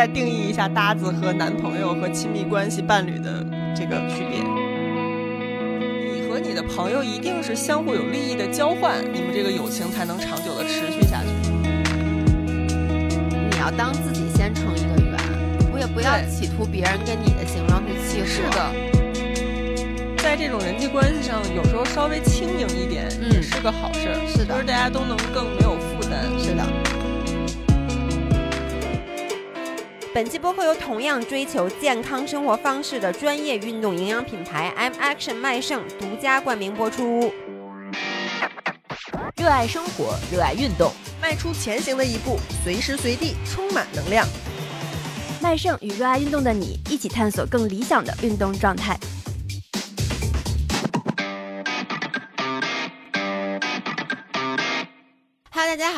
再定义一下搭子和男朋友和亲密关系伴侣的这个区别。你和你的朋友一定是相互有利益的交换，你们这个友情才能长久的持续下去。你要当自己先成一个圆，我也不要企图别人跟你的形状去契合。是的，在这种人际关系上，有时候稍微轻盈一点嗯也是个好事儿，是的就是大家都能更没有负担。是的。本期播客由同样追求健康生活方式的专业运动营养品牌 M Action 麦盛独家冠名播出。热爱生活，热爱运动，迈出前行的一步，随时随地充满能量。麦盛与热爱运动的你一起探索更理想的运动状态。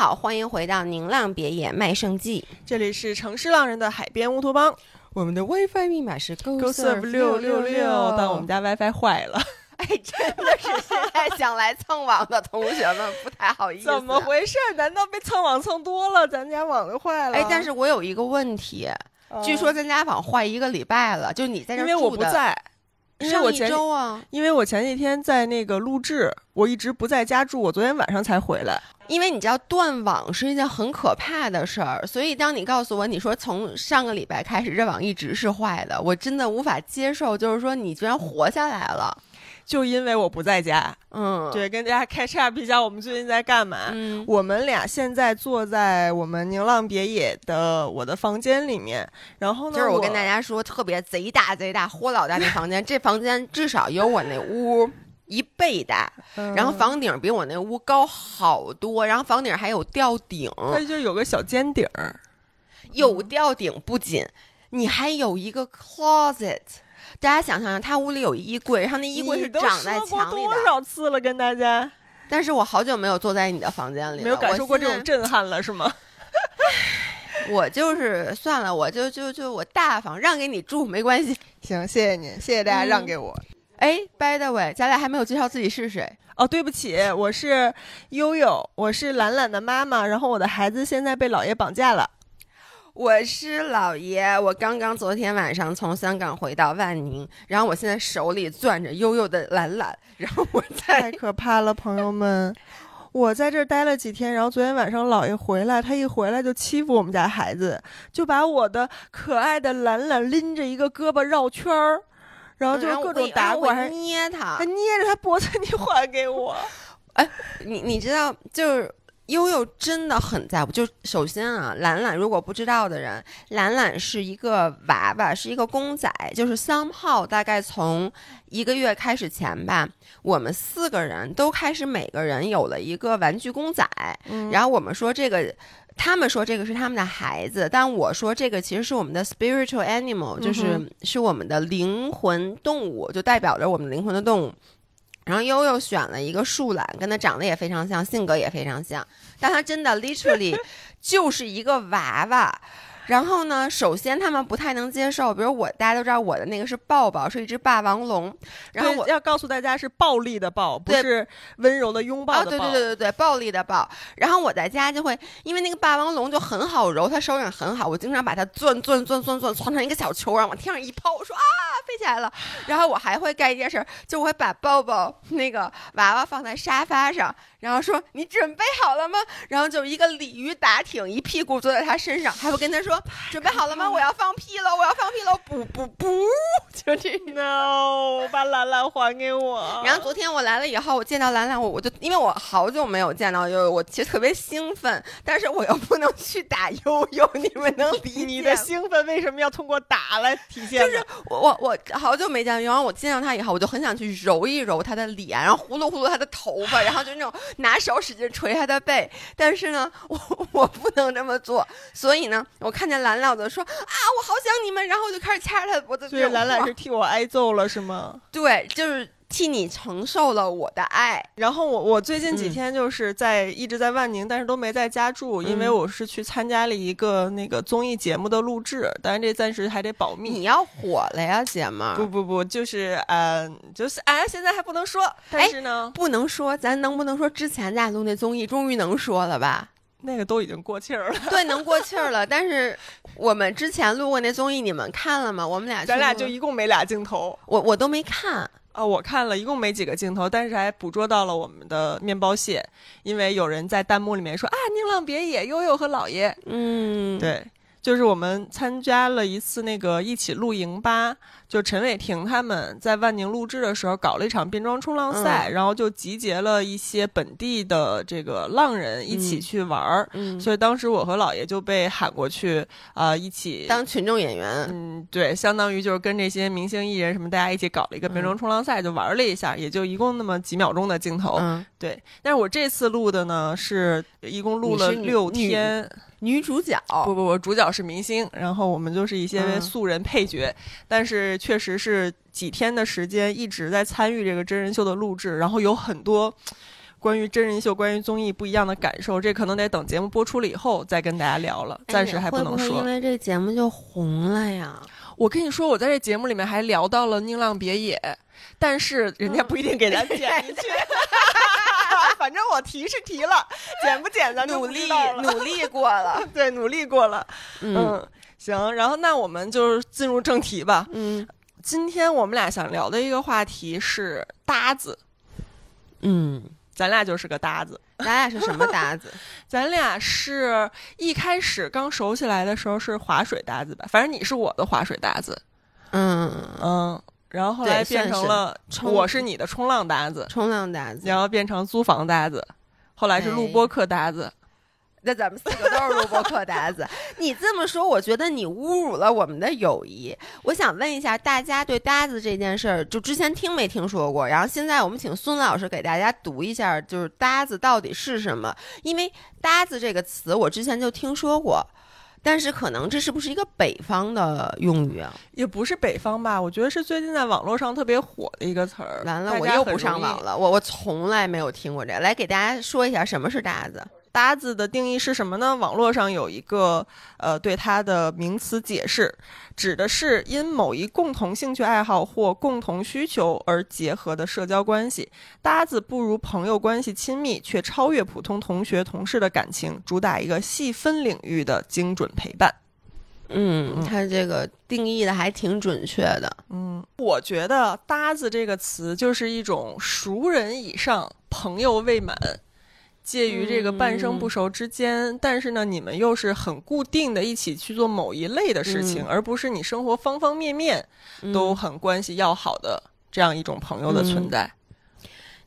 好，欢迎回到宁浪别野麦盛记。这里是城市浪人的海边乌托邦我们的 WiFi 密码是 Go，Go Serve 六六六，但我们家 WiFi 坏了，哎，真的是现在想来蹭网的同学们不太好意思。怎么？回事？难道被蹭网蹭多了，咱家网就坏了？哎，但是我有一个问题，哦据说咱家网坏一个礼拜了，就你在这因为我儿住的不在，因为上一我前周啊，因为我前几天在那个录制，我一直不在家住，我昨天晚上才回来。因为你知道断网是一件很可怕的事儿，所以当你告诉我你说从上个礼拜开始这网一直是坏的，我真的无法接受，就是说你居然活下来了。就因为我不在家，嗯，，对，跟大家开叉一下，我们最近在干嘛？嗯，我们俩现在坐在我们宁浪别野的我的房间里面，然后呢，就是我跟大家说，特别贼大贼大，豁老大那房间，这房间至少有我那屋一倍大，嗯然后房顶比我那屋高好多，然后房顶还有吊顶，它就有个小尖顶儿，有吊顶不仅，你还有一个 closet。大家想象，他屋里有衣柜，然后那衣柜是长在墙里的。多少次了，跟大家但是我好久没有坐在你的房间里了，没有感受过这种震撼了，是吗？我就是算了，我就就就我大方让给你住没关系。行，谢谢您，谢谢大家嗯让给我。哎，by the way，咱俩还没有介绍自己是谁。哦，对不起，我是悠悠，我是懒懒的妈妈，然后我的孩子现在被姥爷绑架了。我是老爷，我刚刚昨天晚上从香港回到万宁，然后我现在手里攥着悠悠的懒懒，然后我太可怕了，朋友们！我在这儿待了几天，然后昨天晚上姥爷回来，他一回来就欺负我们家孩子，就把我的可爱的懒懒拎着一个胳膊绕圈儿，然后就各种打我，还捏他还。捏着他脖子，你还给我。哎你你知道，就是悠悠真的很在乎。就首先啊，懒懒如果不知道的人，懒懒是一个娃娃，是一个公仔。就是 somehow 大概从一个月开始前吧，我们四个人都开始每个人有了一个玩具公仔。嗯然后我们说这个。他们说这个是他们的孩子，但我说这个其实是我们的 spiritual animal，就是、嗯是我们的灵魂动物，就代表着我们灵魂的动物。然后悠悠选了一个树懒，跟它长得也非常像，性格也非常像，但它真的 literally 就是一个娃娃。然后呢，首先他们不太能接受，比如我，大家都知道我的那个是抱抱，是一只霸王龙，然后我要告诉大家是暴力的抱，不是温柔的拥抱啊，的抱。对对对对对，暴力的抱。然后我在家就会，因为那个霸王龙就很好揉，它手感很好，我经常把它攥攥攥攥攥攥成一个小球，然后往天上一抛，我说啊飞起来了。然后我还会干一件事儿，就我会把抱抱那个娃娃放在沙发上，然后说你准备好了吗？然后就一个鲤鱼打挺，一屁股坐在他身上，还会跟他说准备好了吗？我要放屁了，我要放屁了，不不不，就这样。No，把兰兰还给我。然后昨天我来了以后，我见到兰兰，我我就因为我好久没有见到悠悠，我其实特别兴奋，但是我又不能去打悠悠，你们能理解 你的兴奋为什么要通过打来体现呢？就是我我我好久没见然后我见到他以后，我就很想去揉一揉他的脸，然后呼噜呼噜他的头发，然后就那种拿手使劲捶他的背。但是呢，我 我不能这么做，所以呢，我看见兰兰我就说啊，我好想你们，然后我就开始掐着他的脖子。所以兰兰是替我挨揍了是吗？对，就是替你承受了我的爱。然后我我最近几嗯天就是在、一直在万宁，但是都没在家住，因为嗯我是去参加了一个那个综艺节目的录制，但是这暂时还得保密。你要火了呀，姐们儿！不不不，就是嗯、呃就是哎，现在还不能说，但是呢，不能说，咱能不能说之前咱俩录那综艺终于能说了吧？那个都已经过气儿了。对，能过气儿了。但是我们之前录过那综艺，你们看了吗？我们俩咱俩就一共没俩镜头我我都没看。啊，我看了一共没几个镜头，但是还捕捉到了我们的面包蟹，因为有人在弹幕里面说啊，宁浪别野，悠悠和老爷，嗯，对。就是我们参加了一次那个一起露营吧，就陈伟霆他们在万宁录制的时候搞了一场变装冲浪赛，然后就集结了一些本地的这个浪人一起嗯去玩儿，嗯，所以当时我和姥爷就被喊过去啊、一起当群众演员。嗯，对，相当于就是跟这些明星艺人什么，大家一起搞了一个变装冲浪赛，就玩了一下，也就一共那么几秒钟的镜头。嗯，对，但是我这次录的呢，是一共录了六女天。女主角。不不不，主角是明星，然后我们就是一些嗯素人配角，但是确实是几天的时间一直在参与这个真人秀的录制，然后有很多。关于真人秀、关于综艺不一样的感受，这可能得等节目播出了以后再跟大家聊了，暂时还不能说。因为这节目就红了呀。我跟你说，我在这节目里面还聊到了宁浪别野，但是人家不一定给咱剪进去。反正我提是提了，剪不剪咱就努力努力过了。对，努力过了。嗯嗯，行，然后那我们就进入正题吧。嗯今天我们俩想聊的一个话题是搭子，嗯，咱俩就是个搭子。咱俩是什么搭子？咱俩是一开始刚熟起来的时候是划水搭子吧，反正你是我的划水搭子，嗯，嗯，然后后来变成了我是你的冲浪搭子，冲浪搭子。然后变成租房搭子，后来是录哎播课搭子。那咱们四个都是录播课搭子。你这么说，我觉得你侮辱了我们的友谊。我想问一下，大家对搭子这件事儿，就之前听没听说过？然后现在我们请孙老师给大家读一下，就是搭子到底是什么？因为搭子这个词，我之前就听说过。但是可能这是不是一个北方的用语啊？也不是北方吧，我觉得是最近在网络上特别火的一个词儿。完了，我又不上网了，我我从来没有听过这个。来给大家说一下什么是搭子。搭子的定义是什么呢？网络上有一个呃对它的名词解释，指的是因某一共同兴趣爱好或共同需求而结合的社交关系。搭子不如朋友关系亲密，却超越普通同学同事的感情，主打一个细分领域的精准陪伴。嗯，嗯它这个定义的还挺准确的。嗯，我觉得“搭子”这个词就是一种熟人以上，朋友未满，介于这个半生不熟之间。但是呢，你们又是很固定的一起去做某一类的事情，嗯而不是你生活方方面面都很关系要好的这样一种朋友的存在。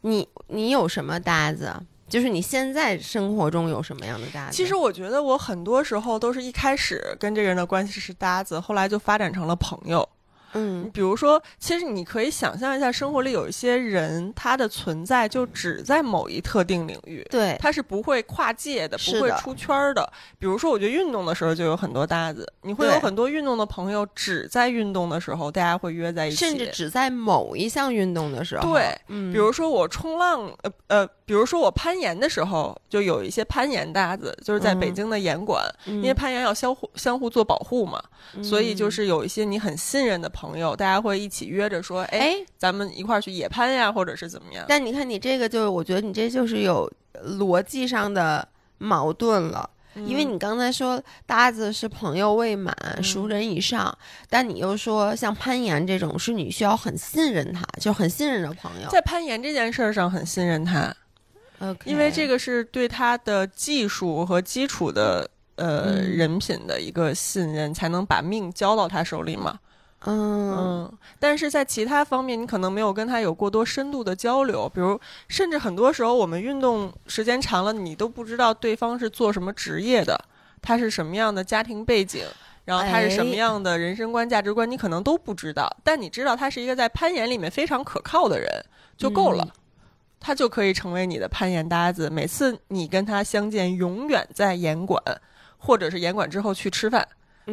你你有什么搭子？就是你现在生活中有什么样的搭子？其实我觉得我很多时候都是一开始跟这个人的关系是搭子，后来就发展成了朋友。嗯比如说，其实你可以想象一下，生活里有一些人，他的存在就只在某一特定领域，对，他是不会跨界的，不会出圈儿的。比如说，我觉得运动的时候就有很多搭子，你会有很多运动的朋友，只在运动的时候大家会约在一起，甚至只在某一项运动的时候，对，嗯，比如说我冲浪，呃呃，比如说我攀岩的时候，就有一些攀岩搭子，就是在北嗯京的岩馆，因因为攀岩要相互相互做保护嘛，所以就。嗯是有一些你很信任的朋友，大家会一起约着说，哎，哎，咱们一块儿去野攀呀，或者是怎么样。但你看你这个就，我觉得你这就是有逻辑上的矛盾了。因为嗯你刚才说搭子是朋友未满、熟人以上，但你又说像攀岩这种是你需要很信任他，就很信任的朋友。在攀岩这件事儿上很信任他因为这个是对他的技术和基础的呃、嗯人品的一个信任，才能把命交到他手里嘛。嗯嗯，但是在其他方面，你可能没有跟他有过多深度的交流，比如，甚至很多时候我们运动时间长了，你都不知道对方是做什么职业的，他是什么样的家庭背景，然后他是什么哎样的人生观、价值观，你可能都不知道。但你知道他是一个在攀岩里面非常可靠的人就够了。嗯他就可以成为你的攀岩搭子，每次你跟他相见，永远在岩馆，或者是岩馆之后去吃饭，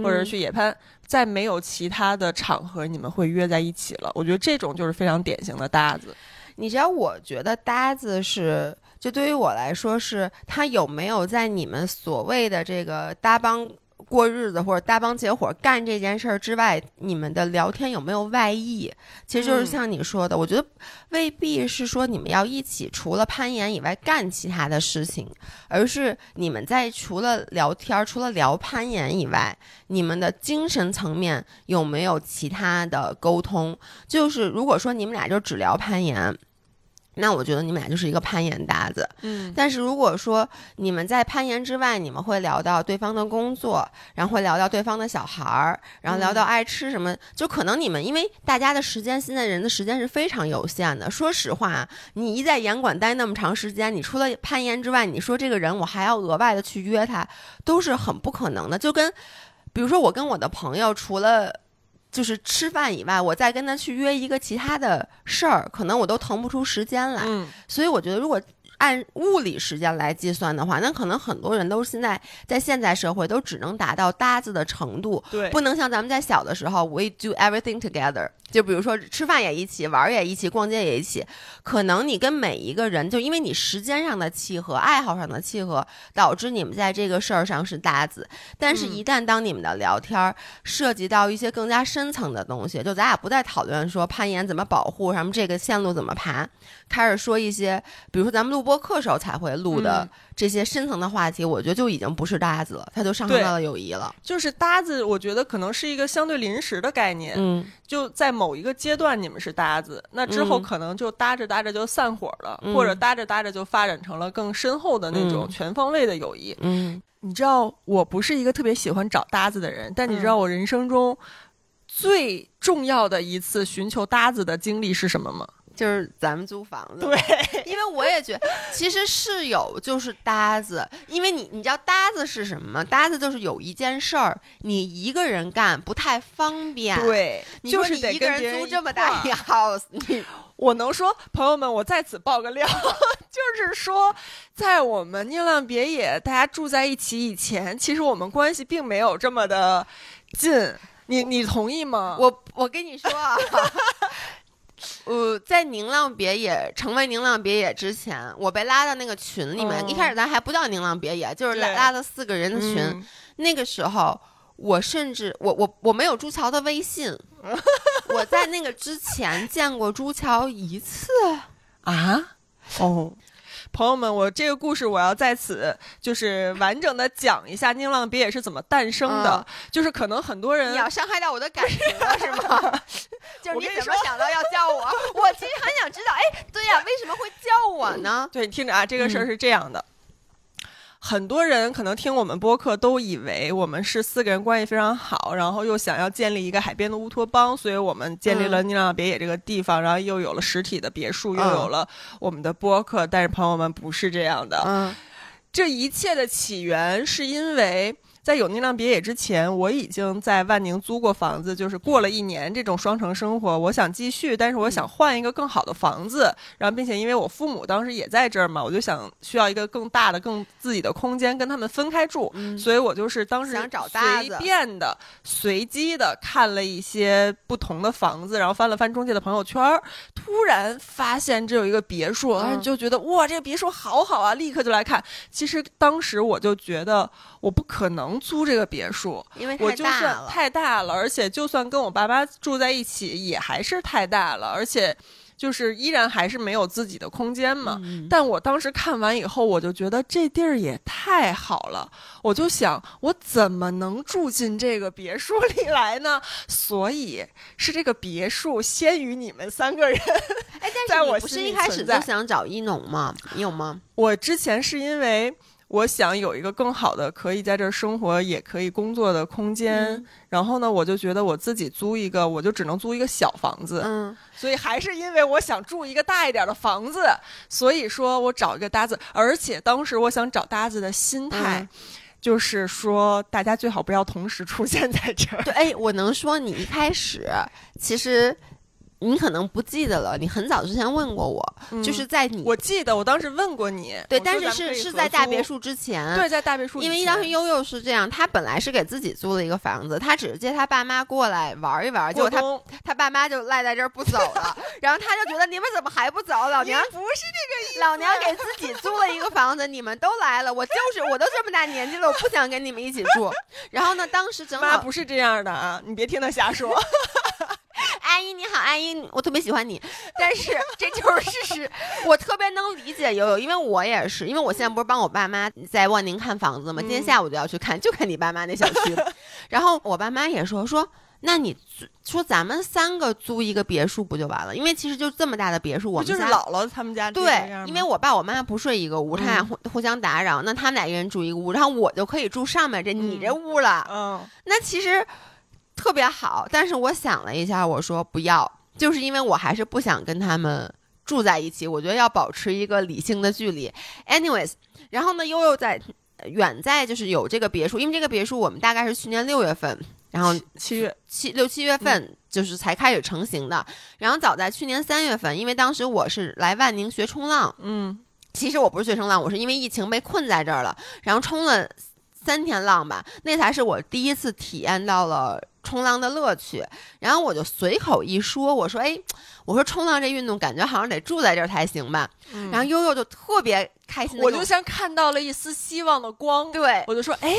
或者是去野攀，在没有其他的场合，你们会约在一起了。我觉得这种就是非常典型的搭子。你知道，我觉得搭子是，就对于我来说是，他有没有在你们所谓的这个搭帮过日子或者搭帮结伙干这件事儿之外，你们的聊天有没有外溢？其实就是嗯像你说的，我觉得未必是说你们要一起除了攀岩以外干其他的事情，而是你们在除了聊天儿、除了聊攀岩以外，你们的精神层面有没有其他的沟通？就是如果说你们俩就只聊攀岩。那我觉得你们俩就是一个攀岩搭子，嗯但是如果说你们在攀岩之外，你们会聊到对方的工作，然后会聊到对方的小孩儿，然后聊到爱吃什么，就可能你们因为大家的时间，现在人的时间是非常有限的。说实话，你一在岩馆待那么长时间，你除了攀岩之外，你说这个人我还要额外的去约他，都是很不可能的。就跟比如说我跟我的朋友，除了就是吃饭以外，我再跟他去约一个其他的事儿，可能我都腾不出时间来。嗯所以我觉得，如果按物理时间来计算的话，那可能很多人都现在在现在社会都只能达到搭子的程度，对不能像咱们在小的时候，we do everything together。就比如说吃饭也一起，玩儿也一起，逛街也一起。可能你跟每一个人，就因为你时间上的契合、爱好上的契合，导致你们在这个事儿上是搭子。但是，嗯一旦当你们的聊天儿涉及到一些更加深层的东西，就咱俩不再讨论说攀岩怎么保护，什么这个线路怎么爬，开始说一些，比如说咱们录播课时候才会录的嗯这些深层的话题，我觉得就已经不是搭子了，它就上升到了友谊了。就是搭子，我觉得可能是一个相对临时的概念，嗯就在某一个阶段你们是搭子，那之后嗯可能就搭着搭着就散伙了，嗯或者搭着搭着就发展成了更深厚的那种嗯全方位的友谊。嗯你知道，我不是一个特别喜欢找搭子的人，但你嗯知道我人生中最重要的一次寻求搭子的经历是什么吗？就是咱们租房子，对，因为我也觉得，其实室友就是搭子，因为你你知道搭子是什么吗？搭子就是有一件事儿你一个人干不太方便，，对，你说就是得你一个人租这么大一个 house，你我能说，朋友们，我在此爆个料，就是说，在我们宁浪别野大家住在一起以前，其实我们关系并没有这么的近。你你同意吗？我我跟你说啊。呃，在宁浪别野成为宁浪别野之前，我被拉到那个群里面。嗯一开始咱还不叫宁浪别野，就是拉拉了四个人的群。嗯那个时候，我甚至我我我没有朱桥的微信，我在那个之前见过朱桥一次。啊，哦。朋友们，我这个故事我要在此就是完整的讲一下宁浪别野是怎么诞生的。就是可能很多人你要伤害到我的感情了是吗？就是你怎么想到要叫我？我其实很想知道，哎，对呀、为什么会叫我呢？对，你听着啊，这个事儿嗯是这样的。很多人可能听我们播客都以为我们是四个人关系非常好，然后又想要建立一个海边的乌托邦，所以我们建立了嗯宁浪别野这个地方，然后又有了实体的别墅，又嗯有了我们的播客。但是朋友们不是这样的，嗯这一切的起源是因为。在有那辆别野之前，我已经在万宁租过房子，就是过了一年这种双城生活。我想继续，但是我想换一个更好的房子，然后并且因为我父母当时也在这儿嘛，我就想需要一个更大的、更自己的空间跟他们分开住，嗯所以我就是当时想找搭随便的、随机的看了一些不同的房子，然后翻了翻中介的朋友圈儿，突然发现这有一个别墅，然后嗯就觉得哇，这个别墅好好啊，立刻就来看。其实当时我就觉得我不可能租这个别墅，因为我就算太大了。太大了，而且就算跟我爸妈住在一起，也还是太大了，而且就是依然还是没有自己的空间嘛。嗯但我当时看完以后，我就觉得这地儿也太好了，我就想我怎么能住进这个别墅里来呢？所以是这个别墅先于你们三个人。哎，但是你不是一开始就想找一农吗？你有吗？我之前是因为。我想有一个更好的可以在这儿生活也可以工作的空间，嗯然后呢，我就觉得我自己租一个，我就只能租一个小房子，嗯所以还是因为我想住一个大一点的房子，所以说我找一个搭子，而且当时我想找搭子的心态。嗯就是说，大家最好不要同时出现在这儿。对，哎，我能说你一开始其实你可能不记得了，你很早之前问过我，就是在你我记得我当时问过你，对，但是是是在大别墅之前，对，在大别墅，因为当时悠悠是这样，他本来是给自己租了一个房子，他只是接他爸妈过来玩一玩，结果他他爸妈就赖在这儿不走了，然后他就觉得你们怎么还不走？老娘不是这个意思老娘给自己租了一个房子，你们都来了，我就是我都这么大年纪了，我不想跟你们一起住。然后呢，当时正个妈好不是这样的啊，你别听他瞎说。阿姨你好，阿姨，我特别喜欢你，但是这就是事实，我特别能理解悠悠，因为我也是，因为我现在不是帮我爸妈在万宁看房子嘛，今天嗯下午就要去看，就看你爸妈那小区，然后我爸妈也说说。那你说咱们三个租一个别墅不就完了？因为其实就这么大的别墅，我们就是姥姥他们家对，因为我爸我妈不睡一个屋，他俩嗯互互相打扰，那他们俩一人住一个屋，然后我就可以住上面这你嗯这屋了。嗯，那其实特别好，但是我想了一下，我说不要，就是因为我还是不想跟他们住在一起，我觉得要保持一个理性的距离。Anyways，然后呢，悠悠在远在就是有这个别墅，因为这个别墅我们大概是去年六月份，然后七月。七六七月份就是才开始成型的，然后早在去年三月份，因为当时我是来万宁学冲浪，嗯。其实我不是学冲浪，我是因为疫情被困在这儿了，然后冲了三天浪吧，那才是我第一次体验到了冲浪的乐趣。然后我就随口一说，我说：“哎，我说冲浪这运动感觉好像得住在这儿才行吧。嗯然后悠悠就特别开心我就像看到了一丝希望的光，对我就说，哎，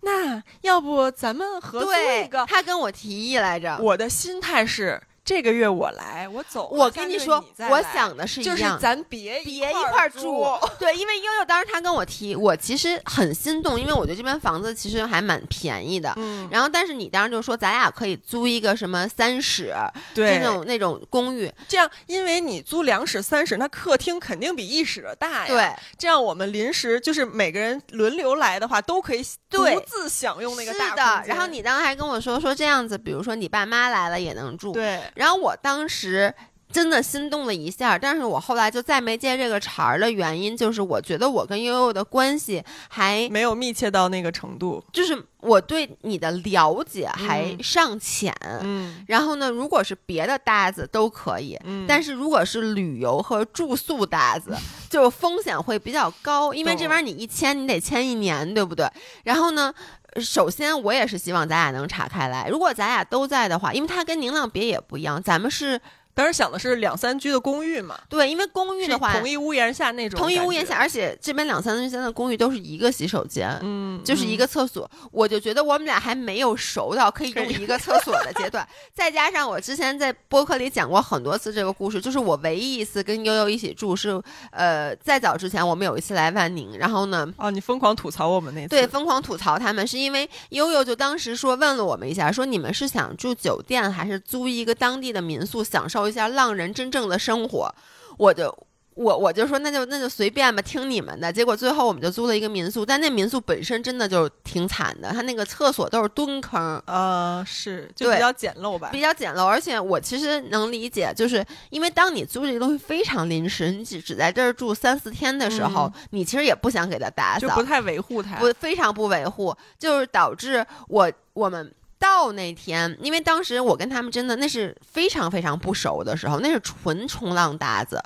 那要不咱们合租一个？他跟我提议来着。我的心态是，这个月我来，我走，我跟你说我想的是一就是样。咱别别一块块儿住住，对，因为悠悠当时他跟我提，我其实很心动，因为我觉得这边房子其实还蛮便宜的。嗯，然后，但是你当时就说咱俩可以租一个什么三室，就对那种那种公寓，这样，因为你租两室三室，那客厅肯定比一室的大呀。对，这样我们临时就是每个人轮流来的话，都可以对独自享用那个是大是的。然后你当时还跟我说说这样子，比如说你爸妈来了也能住，。对，然后我当时真的心动了一下，但是我后来就再没接这个茬儿的原因，就是我觉得我跟悠悠的关系还没有密切到那个程度。就是我对你的了解还嗯尚浅。嗯然后呢，如果是别的搭子都可以，嗯，但是如果是旅游和住宿搭子，就风险会比较高，因为这懂玩意儿你一签你得签一年，对不对？然后呢，呃首先我也是希望咱俩能岔开来。如果咱俩都在的话，因为它跟宁浪别也不一样，咱们是当时想的是两三居的公寓嘛，对，因为公寓的话，同一屋檐下那种，同一屋檐下，，而且这边两三居间的公寓都是一个洗手间。嗯，就是一个厕所，我就觉得我们俩还没有熟到可以用一个厕所的阶段。再加上我之前在播客里讲过很多次这个故事，就是我唯一一次跟悠悠一起住是，呃，再早之前我们有一次来万宁，然后呢。哦，你疯狂吐槽我们那次，对，疯狂吐槽他们，是因为悠悠就当时说问了我们一下，说你们是想住酒店还是租一个当地的民宿，享受一下浪人真正的生活？我就我我就说那就那就随便吧，听你们的。结果最后我们就租了一个民宿，但那民宿本身真的就挺惨的，它那个厕所都是蹲坑，呃，是就比较简陋吧比，较简陋。而且我其实能理解，就是因为当你租这个东西非常临时，你只只在这儿住三四天的时候，你其实也不想给它打扫，就不太维护它。不非常不维护，就是导致我我们。到那天，因为当时我跟他们真的那是非常非常不熟的时候，那是纯冲浪搭子，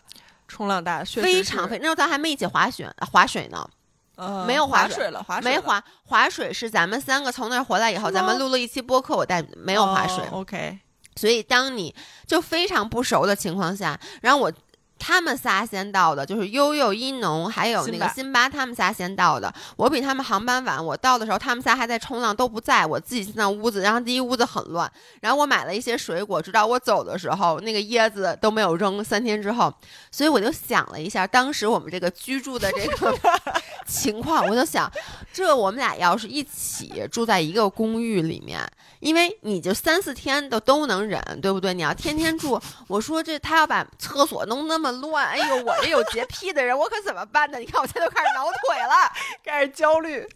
冲浪搭子非常非那时候咱还没一起滑雪滑水呢，呃没有滑水水了，没滑滑水是咱们三个从那儿回来以后，咱们录了一期播客，我带没有滑水，哦 OK，所以当你就非常不熟的情况下，然后我他们仨先到的，就是悠悠、一农还有那个辛巴，他们仨先到的。我比他们航班晚，我到的时候他们仨还在冲浪，都不在，我自己进那屋子，然后第一屋子很乱。然后我买了一些水果，直到我走的时候，那个椰子都没有扔。三天之后，所以我就想了一下，当时我们这个居住的这个 情况，我就想，这我们俩要是一起住在一个公寓里面，因为你就三四天都都能忍，对不对？你要天天住，我说这他要把厕所弄那么乱，哎呦，我这有洁癖的人，我可怎么办呢？你看我现在都开始挠腿了，开始焦虑。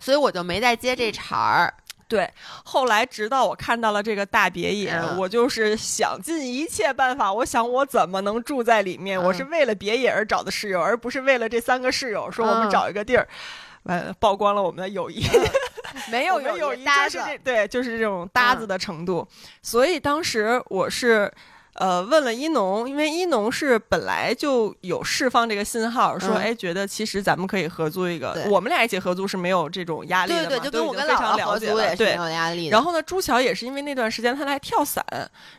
所以我就没再接这茬儿。对，后来直到我看到了这个大别野，嗯我就是想尽一切办法，我想我怎么能住在里面。嗯我是为了别野而找的室友，而不是为了这三个室友说我们嗯找一个地儿。完、曝光了我们的友谊，没我们友谊就是这对，就是这种搭子的程度。所以当时我是呃，问了一农，因为一农是本来就有释放这个信号，说，嗯哎，觉得其实咱们可以合租一个，我们俩一起合租是没有这种压力的嘛，对对，就跟我跟姥姥常了解合租也是没了对。有压力的。然后呢，朱桥也是因为那段时间他来跳伞，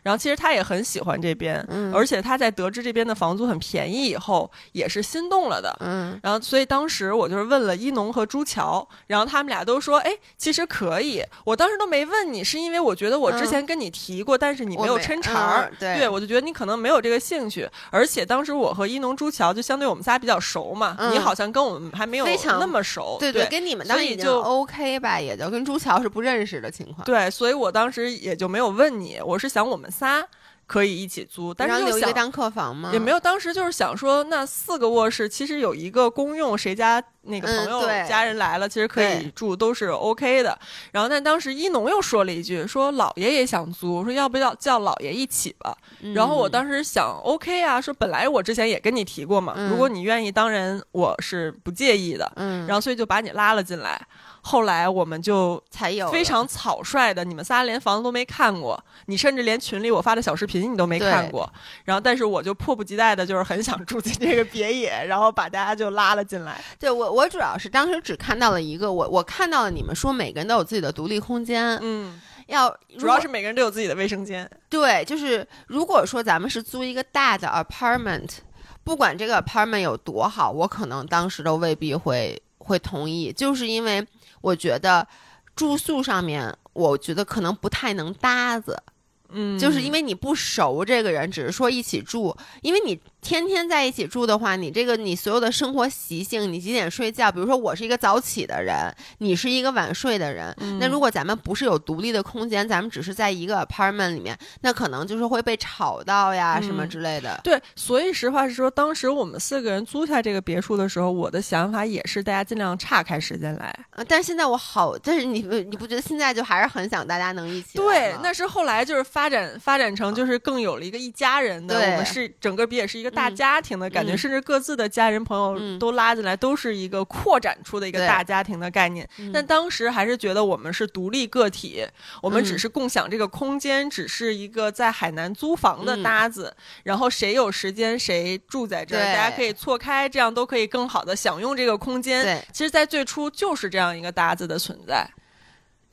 然后其实他也很喜欢这边，嗯而且他在得知这边的房租很便宜以后，也是心动了的。嗯然后，所以当时我就是问了一农和朱桥，然后他们俩都说，哎，其实可以。我当时都没问你，是因为我觉得我之前跟你提过，但是你没有抻茬儿嗯，对我就觉得你可能没有这个兴趣。而且当时我和一农、朱桥就相对我们仨比较熟嘛，嗯你好像跟我们还没有那么熟，对对跟你们所以就 OK 吧，也就跟朱桥是不认识的情况。对，所以我当时也就没有问你，我是想我们仨可以一起租，但是又想留一个当客房吗？也没有，当时就是想说，那四个卧室其实有一个公用，谁家那个朋友、嗯家人来了，其实可以住，都是 OK 的。然后，但当时一农又说了一句，说姥爷也想租，说要不要叫姥爷一起吧。嗯然后我当时想 OK 啊，说本来我之前也跟你提过嘛，嗯如果你愿意，当然我是不介意的。嗯，然后所以就把你拉了进来。后来我们就才有非常草率的，你们仨连房子都没看过，你甚至连群里我发的小视频你都没看过。然后，但是我就迫不及待的，就是很想住进这个别野，然后把大家就拉了进来。对我我主要是当时只看到了一个，我我看到了你们说每个人都有自己的独立空间，嗯，要主要是每个人都有自己的卫生间。对，就是如果说咱们是租一个大的 apartment，不管这个 apartment 有多好，我可能当时都未必会会同意，就是因为我觉得住宿上面，我觉得可能不太能搭子。嗯，就是因为你不熟这个人，只是说一起住，因为你天天在一起住的话，你这个你所有的生活习性，你几点睡觉，比如说我是一个早起的人，你是一个晚睡的人，嗯那如果咱们不是有独立的空间，咱们只是在一个 apartment 里面，那可能就是会被吵到呀、什么嗯之类的。对，所以实话实说，当时我们四个人租下这个别墅的时候，我的想法也是大家尽量岔开时间来。呃但是现在我好，但是你不你不觉得现在就还是很想大家能一起，对那是后来就是发展发展成就是更有了一个一家人的，我们是整个比也是一个大嗯。家庭的感觉，嗯。甚至各自的家人朋友嗯。都拉进来，都是一个扩展出的一个大家庭的概念。嗯。但当时还是觉得我们是独立个体，我们只嗯是共享这个空间，只是一个在海南租房的嗯。搭子，然后谁有时间谁住在这儿，大家可以错开，这样都可以更好的享用这个空间。其实，在最初就是这样一个搭子的存在。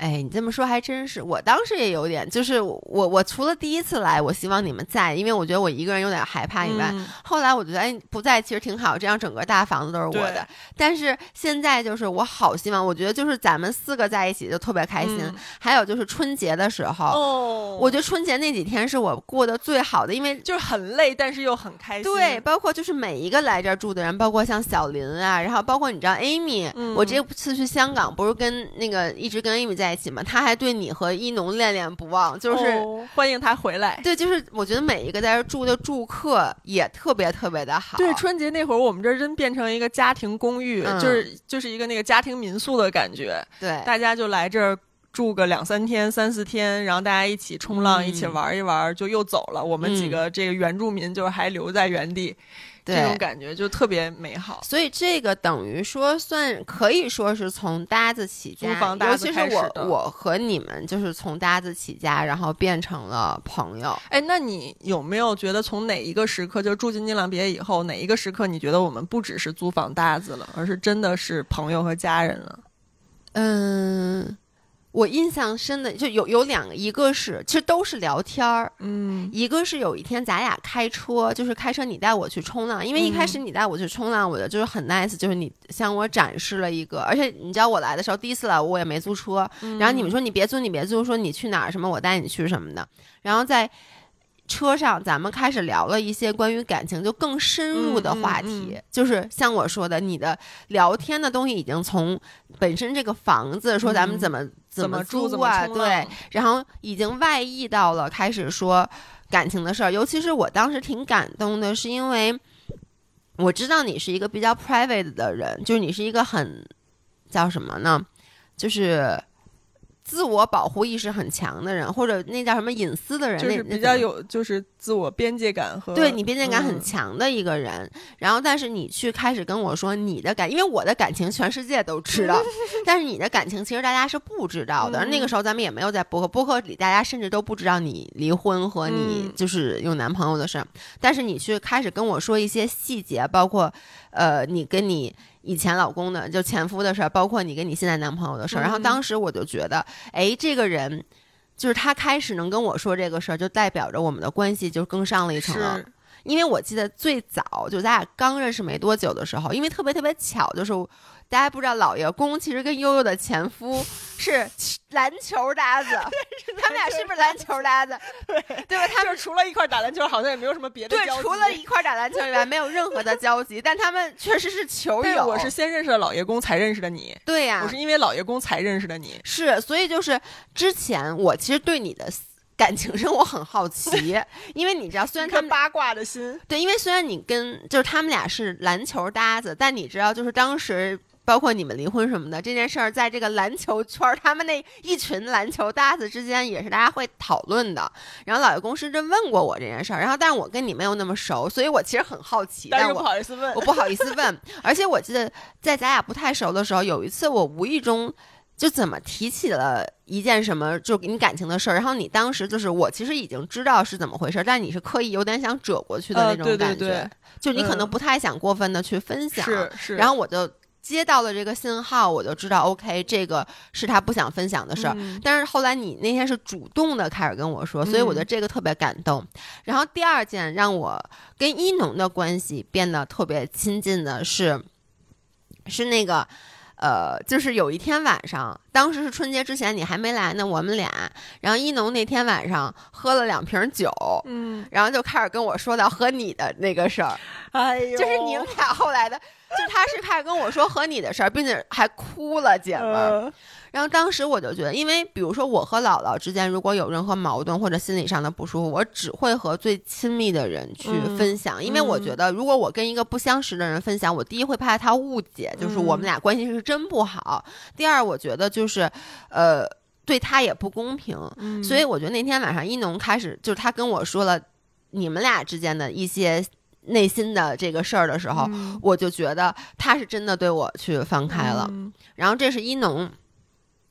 哎，你这么说还真是，我当时也有点，就是我我除了第一次来，我希望你们在，因为我觉得我一个人有点害怕以外，嗯后来我觉得哎不在其实挺好，这样整个大房子都是我的。但是现在就是我好希望，我觉得就是咱们四个在一起就特别开心。嗯还有就是春节的时候，哦我觉得春节那几天是我过得最好的，因为。就是很累，但是又很开心。对，，包括就是每一个来这儿住的人，包括像小林啊，然后包括你知道 Amy，、嗯我这次去香港不是跟那个一直跟 Amy 在一起嘛，他还对你和一农恋恋不忘，就是、哦欢迎他回来。对，就是我觉得每一个在这住的住客也特别特别的好。对，春节那会儿，我们这儿真变成一个家庭公寓，嗯就是就是一个那个家庭民宿的感觉，对大家就来这儿。住个两三天、三四天，然后大家一起冲浪，嗯一起玩一玩，就又走了。我们几嗯个这个原住民就是还留在原地，这种。感觉就特别美好。所以这个等于说算可以说是从搭子起家，租房搭子尤其是我我和你们就是从搭子起家，然后变成了朋友。哎，那你有没有觉得从哪一个时刻，就住进金朗别以后，哪一个时刻你觉得我们不只是租房搭子了，而是真的是朋友和家人了？嗯，我印象深的就有有两个，一个是其实都是聊天儿，嗯。一个是有一天咱俩开车，就是开车你带我去冲浪，因为一开始你带我去冲浪，我的就是很 nice，就是你向我展示了一个，而且你知道我来的时候第一次来我也没租车，然后你们说你别租你别租，说你去哪儿什么我带你去什么的，然后在。车上，咱们开始聊了一些关于感情就更深入的话题，嗯嗯就是像我说的，你的聊天的东西已经从本身这个房子说咱们嗯。怎么、怎么住租啊，对，然后已经外溢到了开始说感情的事儿，尤其是我当时挺感动的，是因为我知道你是一个比较 private 的人，就是你是一个很叫什么呢？就是自我保护意识很强的人，或者那叫什么隐私的人，就是比较有就是自我边界感和对你边界感很嗯强的一个人，然后但是你去开始跟我说你的感，因为我的感情全世界都知道，但是你的感情其实大家是不知道的。而那个嗯时候咱们也没有在播客，播客里大家甚至都不知道你离婚和你嗯就是有男朋友的事儿，但是你去开始跟我说一些细节，包括呃你跟你。以前老公的就前夫的事儿，包括你跟你现在男朋友的事儿，然后嗯当时我就觉得，哎，这个人就是他开始能跟我说这个事儿，就代表着我们的关系就更上了一层楼。因为我记得最早就咱俩刚认识没多久的时候，因为特别特别巧，就是大家不知道老爷公其实跟悠悠的前夫是篮球搭子，他们俩是不是篮球搭子？对对吧？他们就是除了一块打篮球，好像也没有什么别的对交集除了一块打篮球以外，没有任何的交集，但他们确实是球友。但我是先认识了老爷公才认识的你，对呀、我是因为老爷公才认识的你。是，所以就是之前我其实对你的感情生活很好奇，因为你知道，虽然他们八卦的心，对，因为虽然你跟就是他们俩是篮球搭子，但你知道，就是当时包括你们离婚什么的这件事儿，在这个篮球圈儿，他们那一群篮球搭子之间也是大家会讨论的。然后老爷公甚至问过我这件事儿，然后但是我跟你没有那么熟，所以我其实很好奇，但是我好意思问我。不好意思问。而且我记得在咱俩不太熟的时候，有一次我无意中。就怎么提起了一件什么就你感情的事儿，然后你当时就是我其实已经知道是怎么回事，但你是刻意有点想遮过去的呃那种感觉，对就你可能嗯不太想过分的去分享，是是，然后我就接到了这个信号，我就知道 OK 这个是他不想分享的事儿。嗯但是后来你那天是主动的开始跟我说，所以我觉得嗯这个特别感动。然后第二件让我跟一农的关系变得特别亲近的是，是那个。呃，就是有一天晚上，当时是春节之前，你还没来呢，我们俩，然后一农那天晚上喝了两瓶酒，嗯，然后就开始跟我说到和你的那个事儿，哎呦，就是你们俩后来的，就他是开始跟我说和你的事儿，并且还哭了，姐们儿。呃然后当时我就觉得，因为比如说我和姥姥之间如果有任何矛盾或者心理上的不舒服，我只会和最亲密的人去嗯分享，因为我觉得如果我跟一个不相识的人分享，我第一会怕他误解，就是我们俩关系是真不好；第二，我觉得就是，呃，对他也不公平。嗯所以我觉得那天晚上一农开始，就是他跟我说了你们俩之间的一些内心的这个事儿的时候，嗯我就觉得他是真的对我去放开了。嗯然后这是一农，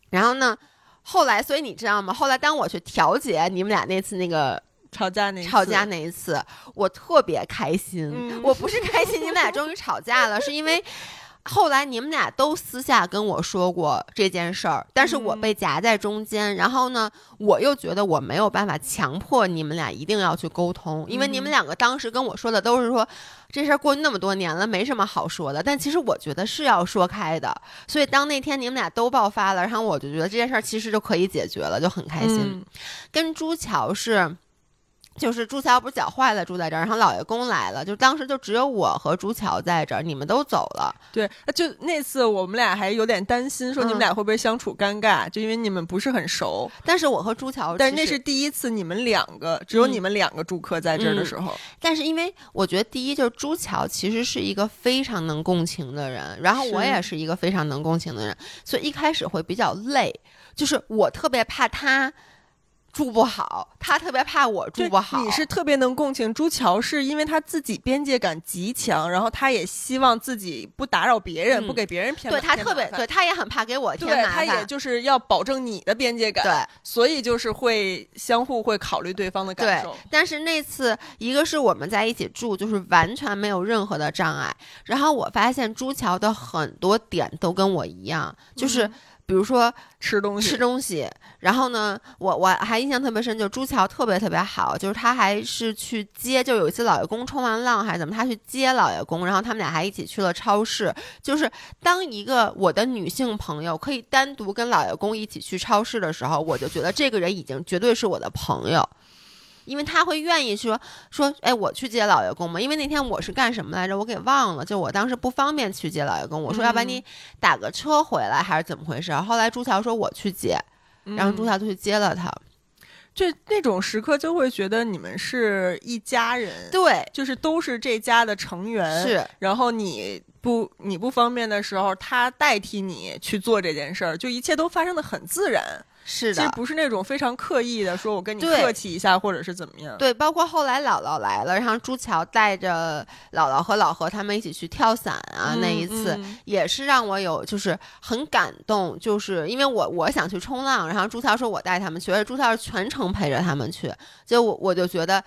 然后呢，后来所以你知道吗？后来当我去调解你们俩那次那个吵架那吵架那一次，我特别开心。嗯我不是开心你们俩终于吵架了，是因为。后来你们俩都私下跟我说过这件事儿，但是我嗯被夹在中间，然后呢，我又觉得我没有办法强迫你们俩一定要去沟通，因为你们嗯两个当时跟我说的都是说这事儿过去那么多年了，没什么好说的，但其实我觉得是要说开的，所以当那天你们俩都爆发了，然后我就觉得这件事儿其实就可以解决了，就很开心。嗯跟朱桥是。就是朱桥不是脚坏了住在这儿，然后老爷公来了，就当时就只有我和朱桥在这儿，你们都走了。对，就那次我们俩还有点担心，说你们嗯俩会不会相处尴尬，就因为你们不是很熟。但是我和朱桥，但是那是，第一次你们两个只有嗯你们两个住客在这儿的时候，但是因为我觉得第一就是朱桥其实是一个非常能共情的人，然后我也是一个非常能共情的人，所以一开始会比较累，就是我特别怕他住不好，他特别怕我住不好。你是特别能共情，朱乔是因为他自己边界感极强，然后他也希望自己不打扰别人，嗯不给别人添对他特别对，他也很怕给我添，麻烦。他也就是要保证你的边界感，对，所以就是会相互会考虑对方的感对受。，但是那次一个是我们在一起住，就是完全没有任何的障碍。然后我发现朱乔的很多点都跟我一样，就是嗯比如说吃东西，吃东西，然后呢，我我还印象特别深，就朱桥特别特别好，就是他还是去接，就有一次老爷公冲完浪还是怎么，他去接老爷公，然后他们俩还一起去了超市。就是当一个我的女性朋友可以单独跟老爷公一起去超市的时候，我就觉得这个人已经绝对是我的朋友。因为他会愿意说说，哎，我去接老爷公嘛。因为那天我是干什么来着，我给忘了。就我当时不方便去接老爷公，我说要不然嗯你打个车回来还是怎么回事？后来朱桥说我去接，然后朱嗯桥就去接了他。这那种时刻就会觉得你们是一家人，对，就是都是这家的成员。是然后你不你不方便的时候，他代替你去做这件事儿，就一切都发生的很自然。是的。其实不是那种非常刻意的，说我跟你客气一下，或者是怎么样。对，包括后来姥姥来了，然后朱桥带着姥姥和老何他们一起去跳伞啊，那一次、嗯也是让我有就是很感动，就是因为我我想去冲浪，然后朱桥说我带他们去，而且朱桥是全程陪着他们去，就我我就觉得。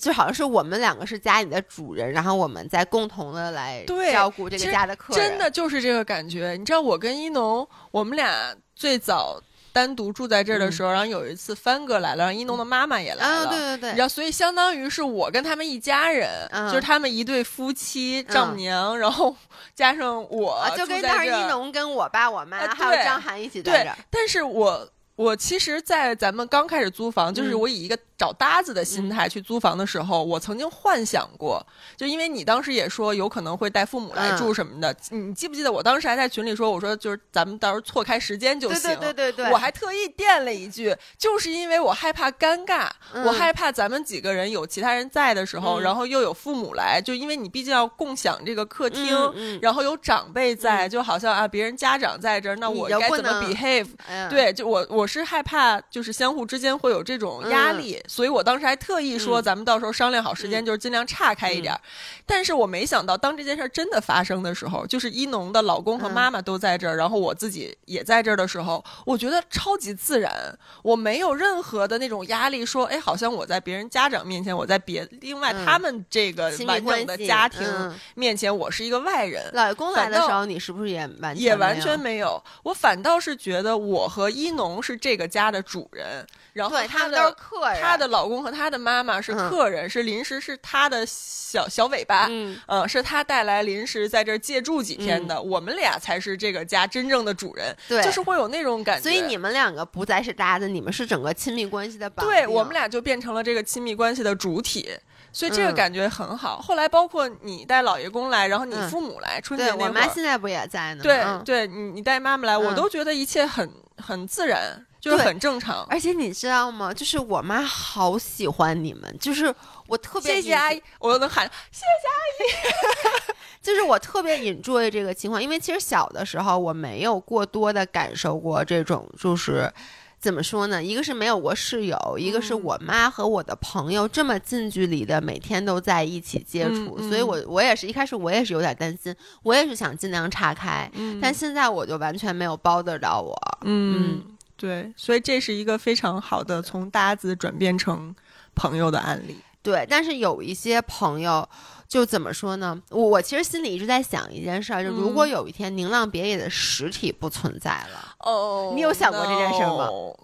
就好像是我们两个是家里的主人，然后我们在共同的来照顾这个家的客人，真的就是这个感觉。你知道，我跟一农，我们俩最早单独住在这儿的时候，然后有一次帆哥来了，然后一农的妈妈也来了。嗯啊，对对对。你知，道，所以相当于是我跟他们一家人，嗯。就是他们一对夫妻丈母娘，然后加上我，啊，就跟当儿一农跟我爸我妈、啊还有张涵一起在对这儿，，但是我我其实，在咱们刚开始租房，就是嗯。我以一个找搭子的心态去租房的时候，我曾经幻想过，就因为你当时也说有可能会带父母来嗯。住什么的，你记不记得我当时还在群里说，我说就是咱们到时候错开时间就行。对对对对，我还特意垫了一句，就是因为我害怕尴尬，嗯我害怕咱们几个人有其他人在的时候，嗯。然后又有父母来，就因为你毕竟要共享这个客厅，然后有长辈在，嗯。就好像啊别人家长在这儿，那我该怎么 behave？嗯对，就我我是害怕，就是相互之间会有这种压力，所以我当时还特意说，嗯。咱们到时候商量好时间，嗯。就是尽量岔开一点儿。但是我没想到，当这件事儿真的发生的时候，就是一农的老公和嗯妈妈都在这儿，然后我自己也在这儿的时候，我觉得超级自然，我没有任何的那种压力，说，哎，好像我在别人家长面前，我在别另外嗯他们这个完整的家庭嗯。面前，我是一个外人。老公来的时候，你是不是也完也完全没有，我反倒是觉得我和一农是这个家的主人，然后他们都是的客人，她的老公和她的妈妈是嗯客人，是临时是她的小小尾巴，嗯，呃，是她带来临时在这儿借住几天的，我们俩才是这个家真正的主人，对，就是会有那种感觉。所以你们两个不再是搭子，你们是整个亲密关系的绑定。对我们俩就变成了这个亲密关系的主体。所以这个嗯感觉很好。后来包括你带老爷公来，然后你嗯父母来，春节对我妈那会儿，现在不也在呢？对、嗯对，你你带妈妈来，我嗯都觉得一切很很自然，就是很正常。而且你知道吗？就是我妈好喜欢你们，就是我特别谢谢阿姨，我都能喊谢谢阿姨 就是我特别 enjoy 这个情况，因为其实小的时候我没有过多的感受过这种，就是怎么说呢？一个是没有过室友，一个是嗯我妈和我的朋友这么近距离的每天都在一起接触，所以我我也是一开始我也是有点担心，我也是想尽量岔开，嗯但现在我就完全没有包得到我。嗯，对，所以这是一个非常好的从搭子转变成朋友的案例。对，但是有一些朋友，就怎么说呢？我我其实心里一直在想一件事儿，就如果嗯有一天《宁浪别野》的实体不存在了，哦你有想过这件事吗 no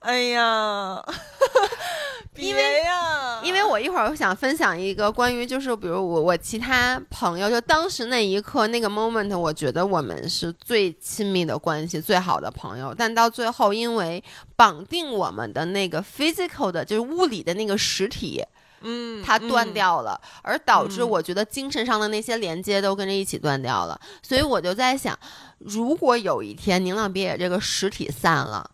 哎 呀，因为呀，因为我一会儿想分享一个关于，就是比如我我其他朋友，就当时那一刻那个 moment，我觉得我们是最亲密的关系，最好的朋友，但到最后因为绑定我们的那个 physical 的，就是物理的那个实体，嗯，它断嗯。掉了，而导致嗯。我觉得精神上的那些连接都跟着一起断掉了。所以我就在想，如果有一天《宁浪别野》这个实体散了，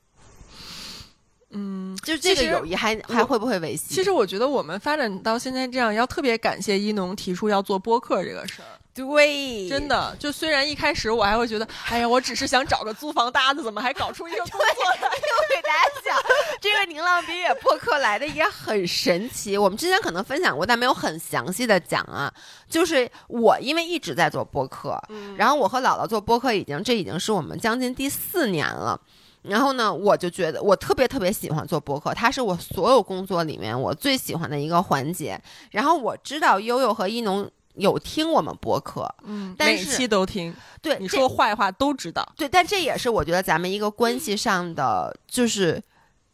嗯，就是这个友谊还还会不会维系？其实我觉得我们发展到现在这样，要特别感谢一农提出要做播客这个事儿。对，真的，就虽然一开始我还会觉得，哎呀，我只是想找个租房搭子，怎么还搞出一个工作来？我给大家讲，这个《宁浪冰野》播客来的也很神奇。我们之前可能分享过，但没有很详细的讲啊。就是我因为一直在做播客，嗯然后我和姥姥做播客已经这已经是我们将近第四年了。然后呢，我就觉得我特别特别喜欢做播客，它是我所有工作里面我最喜欢的一个环节。然后我知道悠悠和一农有听我们播客，嗯，但每是期都听，对你说坏话都知道。对，但这也是我觉得咱们一个关系上的，就是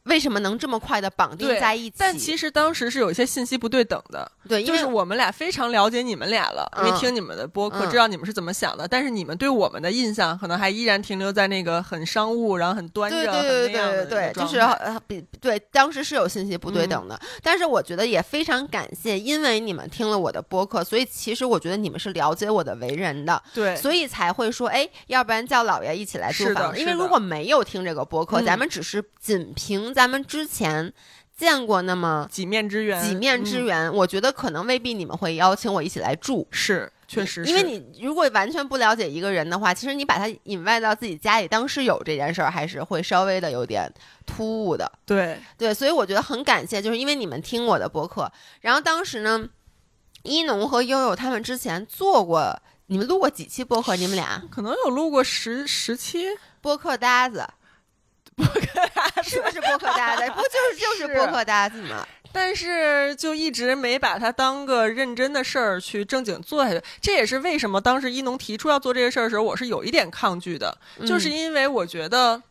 为什么能这么快的绑定在一起。但其实当时是有一些信息不对等的，对，因为就是我们俩非常了解你们俩了，因为嗯听你们的播客，嗯知道你们是怎么想的。但是你们对我们的印象可能还依然停留在那个很商务，然后很端正、对对很对对对对，就是呃比对，当时是有信息不对嗯等的，但是我觉得也非常感谢，因为你们听了我的播客，所以其实我觉得你们是了解我的为人的，对，所以才会说，哎，要不然叫姥爷一起来租是的房，因为如果没有听这个播客，嗯咱们只是仅凭咱们之前见过那么几面之缘，几面之嗯。缘，我觉得可能未必你们会邀请我一起来住。是确实是，因为你如果完全不了解一个人的话，其实你把他引外到自己家里，当室友这件事儿还是会稍微的有点突兀的。对。对，所以我觉得很感谢，就是因为你们听我的播客，然后当时呢，一农和悠悠他们之前做过，你们录过几期播客？你们俩？可能有录过十十期，播客搭子，播客搭子是不是播客搭子？不就是就是是播客搭子吗？但是就一直没把它当个认真的事儿去正经做下去。这也是为什么当时一农提出要做这个事儿的时候，我是有一点抗拒的，就是嗯因为我觉得。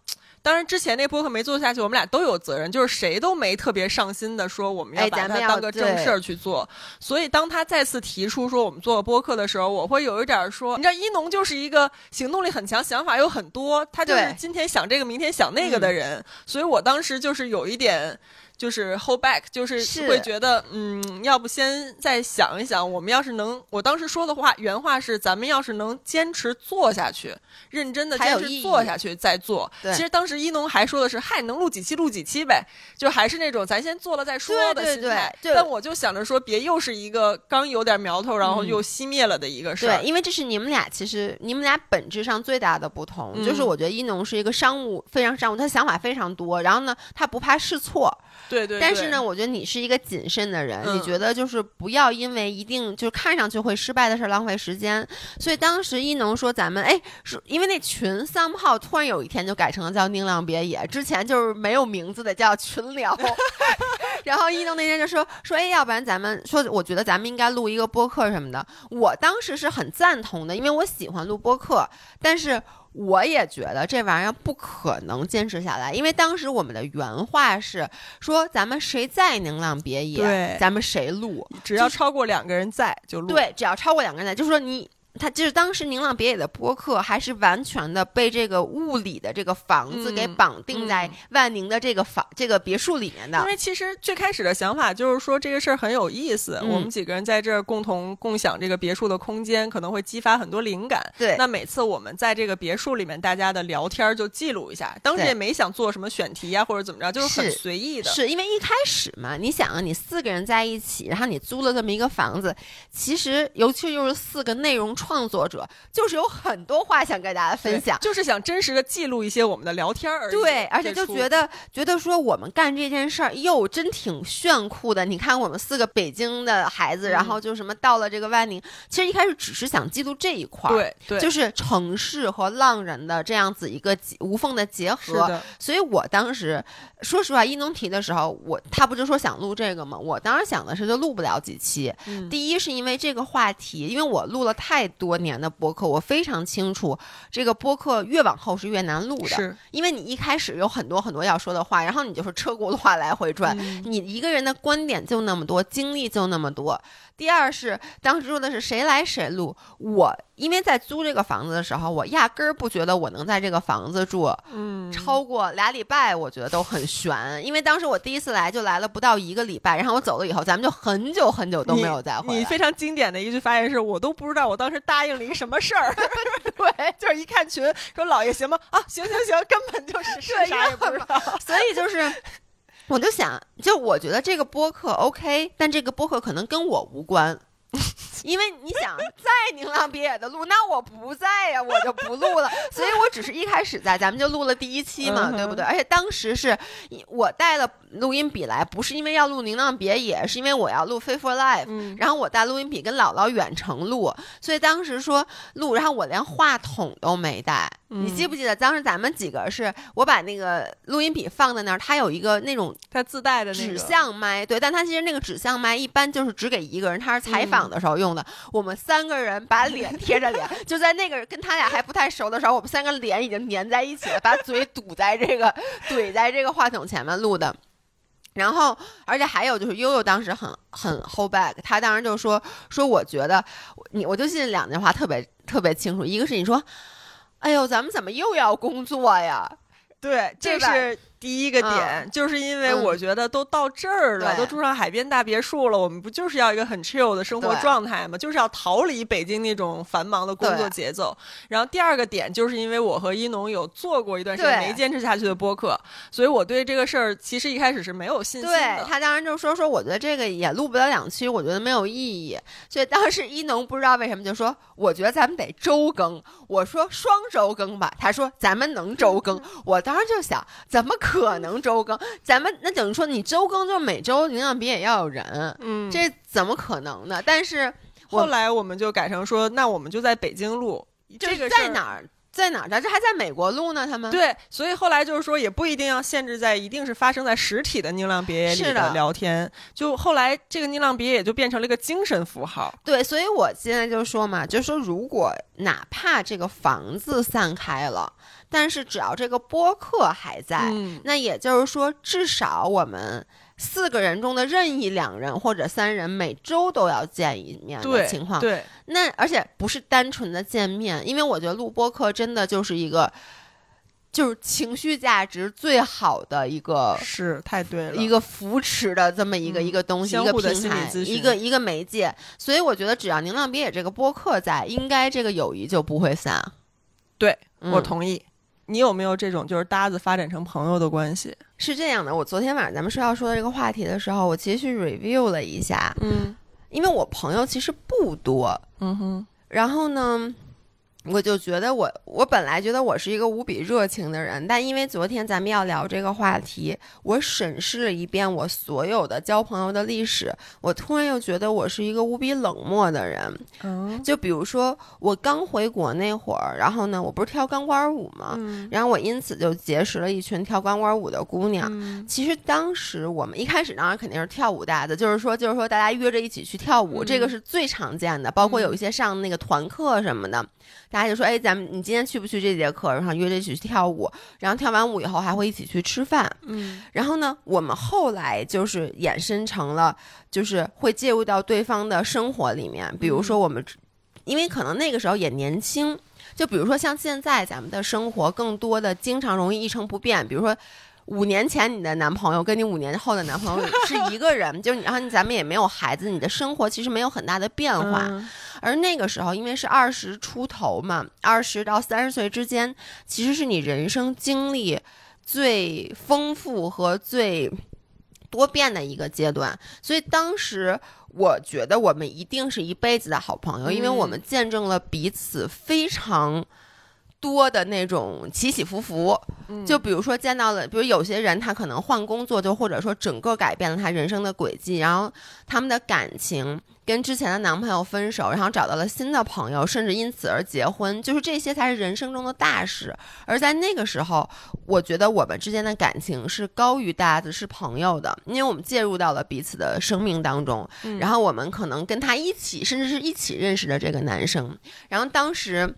当然，之前那播客没做下去，我们俩都有责任，就是谁都没特别上心的说我们要把它当个正事儿去做。所以，当他再次提出说我们做个播客的时候，我会有一点儿说，你知道，一农就是一个行动力很强、想法又很多，他就是今天想这个，明天想那个的人。所以我当时就是有一点。就是 hold back，就是是会觉得，嗯，要不先再想一想，我们要是能，我当时说的话原话是，咱们要是能坚持做下去，认真的坚持做下去再做。对其实当时一农还说的是，嗨，能录几期录几期呗，就还是那种咱先做了再说的对对心态。对就但我就想着说，别又是一个刚有点苗头，然后嗯又熄灭了的一个事儿。对，因为这是你们俩其实你们俩本质上最大的不同，嗯就是我觉得一农是一个商务非常商务，他想法非常多，然后呢，他不怕试错，对对对。但是呢，我觉得你是一个谨慎的人，你嗯觉得就是不要因为一定就看上去会失败的事儿浪费时间。所以当时一农说咱们哎，是因为那群 somehow 突然有一天就改成了叫宁浪别野，之前就是没有名字的叫群聊。然后一农那天就说说哎，要不然咱们说，我觉得咱们应该录一个播客什么的。我当时是很赞同的，因为我喜欢录播客，但是。我也觉得这玩意儿不可能坚持下来，因为当时我们的原话是说，咱们谁在宁浪别野，咱们谁录。只要超过两个人在就录。对，只要超过两个人在，就是说你。他就是当时宁浪别野的播客，还是完全的被这个物理的这个房子给嗯绑定在嗯万宁的这个房、这个别墅里面的因。为其实最开始的想法就是说这个事儿很有意思，嗯我们几个人在这儿共同共享这个别墅的空间，可能会激发很多灵感。对那每次我们在这个别墅里面，大家的聊天就记录一下。当时也没想做什么选题呀、或者怎么着，就是很随意的。是因为一开始嘛，你想啊，你四个人在一起，然后你租了这么一个房子，其实尤其又是四个内容创作者，就是有很多话想跟大家分享。就是想真实的记录一些我们的聊天儿而已。对，而且就觉得觉得说我们干这件事儿，哟，真挺炫酷的。你看我们四个北京的孩子，然嗯后就什么到了这个万宁，其实一开始只是想记录这一块儿，对对，就是城市和浪人的这样子一个无缝的结合。所以我当时说实话，一农提的时候，我他不就说想录这个吗？我当时想的是就录不了几期。嗯第一是因为这个话题，因为我录了太多年的播客，我非常清楚这个播客越往后是越难录的，是因为你一开始有很多很多要说的话，然后你就是车轱辘话来回转。嗯你一个人的观点就那么多，经历就那么多。第二是当时说的是谁来谁录，我因为在租这个房子的时候，我压根儿不觉得我能在这个房子住，嗯，超过俩礼拜，我觉得都很悬。因为当时我第一次来就来了不到一个礼拜，然后我走了以后，咱们就很久很久都没有再回来。你非常经典的一句发言是：“我都不知道我当时答应了一什么事儿。”对，就是一看群说：“老爷行吗？”啊，行行行，根本就是 是啥也不知道。所以就是，我就想，就我觉得这个播客 OK，但这个播客可能跟我无关。因为你想在宁浪别野的录，那我不在呀，我就不录了。所以我只是一开始在，咱们就录了第一期嘛，对不对？而且当时是我带了录音笔来，不是因为要录宁浪别野，是因为我要录 Fit for Life。嗯，然后我带录音笔跟姥姥远程录，所以当时说录，然后我连话筒都没带。你记不记得当时咱们几个是我把那个录音笔放在那儿，它有一个那种它自带的那指向麦，对，但它其实那个指向麦一般就是只给一个人，他是采访的时候用的。我们三个人把脸贴着脸，就在那个跟他俩还不太熟的时候，我们三个脸已经粘在一起了，把嘴堵在这个怼在这个话筒前面录的。然后，而且还有就是悠悠当时很很 hold back，他当时就说说，我觉得你，我就记得两句话特别特别清楚，一个是你说，哎呦，咱们怎么又要工作呀？对，这是第一个点，就是因为我觉得都到这儿了，对都住上海边大别墅了，我们不就是要一个很 chill 的生活状态吗？就是要逃离北京那种繁忙的工作节奏。然后第二个点，就是因为我和一农有做过一段时间没坚持下去的播客，所以我对这个事儿其实一开始是没有信心对的。他当时就说说，我觉得这个也录不了两期，我觉得没有意义。所以当时一农不知道为什么就说，我觉得咱们得周更。我说双周更吧，他说咱们能周更。我当时就想，怎么可能周更？咱们那等于说你周更就是每周营养品也要有人，嗯，这怎么可能呢？但是后来我们就改成说，那我们就在北京录。就是这个在哪儿，在哪儿的？这还在美国录呢，他们。对，所以后来就是说，也不一定要限制在一定是发生在实体的宁浪别野里的聊天。就后来这个宁浪别野就变成了一个精神符号。对，所以我现在就说嘛，就说如果哪怕这个房子散开了，但是只要这个播客还在，嗯，那也就是说，至少我们四个人中的任意两人或者三人每周都要见一面的情况。对，那而且不是单纯的见面，因为我觉得录播课真的就是一个。就是情绪价值最好的一个是太对了。一个扶持的这么一个、嗯一个东西，一个平台，一个一个媒介。所以我觉得，只要宁浪别野这个播客在，应该这个友谊就不会散。对，嗯我同意。你有没有这种就是搭子发展成朋友的关系？是这样的，我昨天晚上咱们说要说的这个话题的时候，我其实去 review 了一下，嗯因为我朋友其实不多，嗯哼，然后呢。我就觉得我我本来觉得我是一个无比热情的人，但因为昨天咱们要聊这个话题，我审视了一遍我所有的交朋友的历史，我突然又觉得我是一个无比冷漠的人。嗯就比如说我刚回国那会儿，然后呢，我不是跳钢管舞嘛？嗯然后我因此就结识了一群跳钢管舞的姑娘。嗯其实当时我们一开始当然肯定是跳舞搭的，就是说就是说大家约着一起去跳舞，嗯这个是最常见的。包括有一些上那个团课什么的，大家就说哎，咱们你今天去不去这节课？然后约着一起去跳舞，然后跳完舞以后还会一起去吃饭。嗯然后呢，我们后来就是衍生成了，就是会介入到对方的生活里面，比如说我们，因为可能那个时候也年轻，就比如说像现在咱们的生活更多的经常容易一成不变，比如说。五年前你的男朋友跟你五年后的男朋友是一个人，就是你然后咱们也没有孩子，你的生活其实没有很大的变化。嗯而那个时候，因为是二十出头嘛，二十到三十岁之间，其实是你人生经历最丰富和最多变的一个阶段。所以当时我觉得我们一定是一辈子的好朋友，因为我们见证了彼此非常。多的那种起起伏伏，就比如说见到了，比如有些人他可能换工作，就或者说整个改变了他人生的轨迹，然后他们的感情跟之前的男朋友分手，然后找到了新的朋友，甚至因此而结婚，就是这些才是人生中的大事。而在那个时候，我觉得我们之间的感情是高于大家的是朋友的，因为我们介入到了彼此的生命当中，然后我们可能跟他一起，甚至是一起认识的这个男生，然后当时。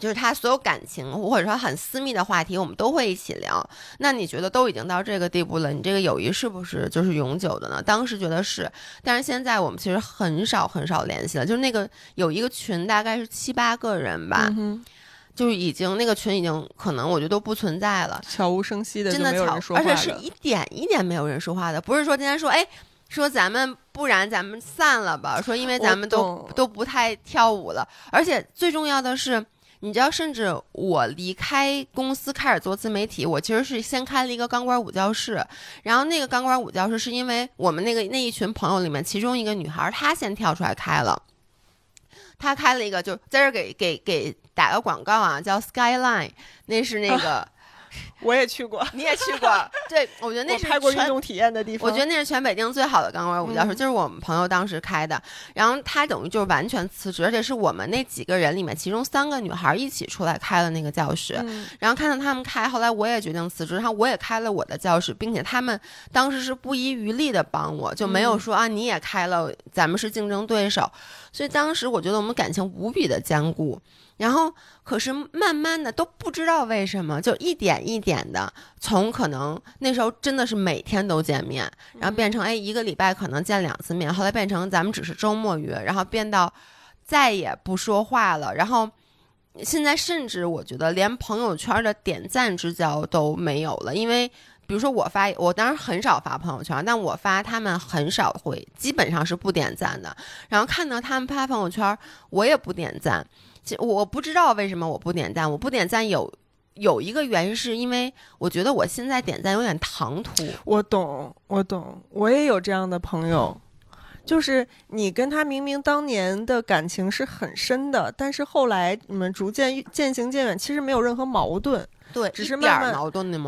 就是他所有感情或者说很私密的话题，我们都会一起聊。那你觉得都已经到这个地步了，你这个友谊是不是就是永久的呢？当时觉得是，但是现在我们其实很少很少联系了。就是那个有一个群，大概是七八个人吧，嗯就是已经那个群已经可能我觉得都不存在了，悄无声息的，真的巧就没有人，说话了，而且是一点一点没有人说话的，不是说今天说哎。说咱们不然咱们散了吧？说因为咱们都都不太跳舞了，而且最重要的是，你知道，甚至我离开公司开始做自媒体，我其实是先开了一个钢管舞教室，然后那个钢管舞教室是因为我们那个那一群朋友里面，其中一个女孩她先跳出来开了。她开了一个，就在这给给给打个广告啊，叫 Skyline，那是那个、我也去过，你也去过，对我觉得那是全拍过运动体验的地方。我觉得那是全北京最好的钢管舞教室，嗯就是我们朋友当时开的。然后他等于就是完全辞职，而且是我们那几个人里面，其中三个女孩一起出来开了那个教室。嗯然后看到他们开，后来我也决定辞职，然后我也开了我的教室，并且他们当时是不遗余力的帮我，就没有说、啊你也开了，咱们是竞争对手。所以当时我觉得我们感情无比的坚固。然后，可是慢慢的都不知道为什么，就一点一点的，从可能那时候真的是每天都见面，然后变成哎一个礼拜可能见两次面，后来变成咱们只是周末约，然后变到再也不说话了，然后现在甚至我觉得连朋友圈的点赞之交都没有了，因为比如说我发，我当然很少发朋友圈，但我发他们很少会，基本上是不点赞的。然后看到他们发朋友圈，我也不点赞。其我不知道为什么我不点赞，我不点赞有有一个原因，是因为我觉得我现在点赞有点唐突。我懂，我懂，我也有这样的朋友，就是你跟他明明当年的感情是很深的，但是后来你们逐渐渐行渐远，其实没有任何矛盾，对，只是慢慢。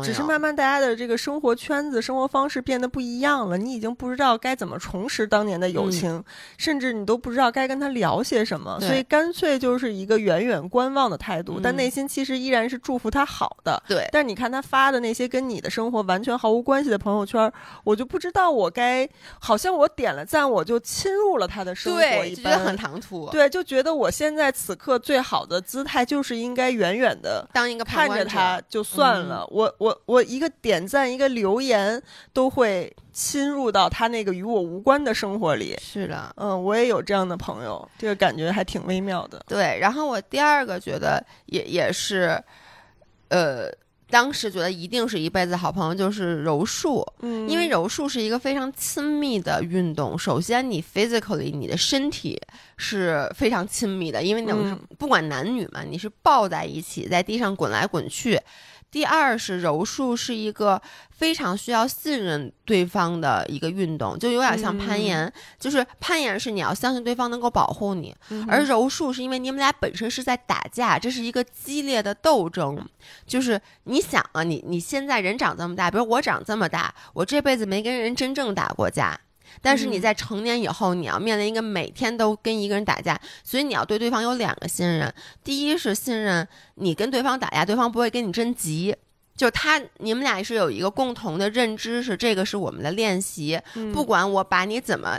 只是慢慢大家的这个生活圈子、生活方式变得不一样了，你已经不知道该怎么重拾当年的友情，甚至你都不知道该跟他聊些什么，所以干脆就是一个远远观望的态度，但嗯内心其实依然是祝福他好的。对，但你看他发的那些跟你的生活完全毫无关系的朋友圈，我就不知道我该，好像我点了赞，我就侵入了他的生活对，觉得很般。唐突。，对，就觉得我现在此刻最好的姿态就是应该远远的当一个旁看着他，就算了。我我我一个点赞一个留言都会侵入到他那个与我无关的生活里。是的，嗯，我也有这样的朋友，这个感觉还挺微妙的。对。然后我第二个觉得也也是，呃，当时觉得一定是一辈子好朋友，就是柔术。嗯因为柔术是一个非常亲密的运动。首先，你 physically 你的身体是非常亲密的，因为那种是嗯不管男女嘛，你是抱在一起，在地上滚来滚去。第二是柔术是一个非常需要信任对方的一个运动，就有点像攀岩，就是攀岩是你要相信对方能够保护你，嗯而柔术是因为你们俩本身是在打架，这是一个激烈的斗争。就是你想啊，你你现在人长这么大，比如我长这么大，我这辈子没跟人真正打过架。但是你嗯在成年以后，你要面临一个每天都跟一个人打架，所以你要对对方有两个信任。第一是信任你跟对方打架，对方不会跟你真急。就他，你们俩是有一个共同的认知，是这个是我们的练习，嗯不管我把你怎么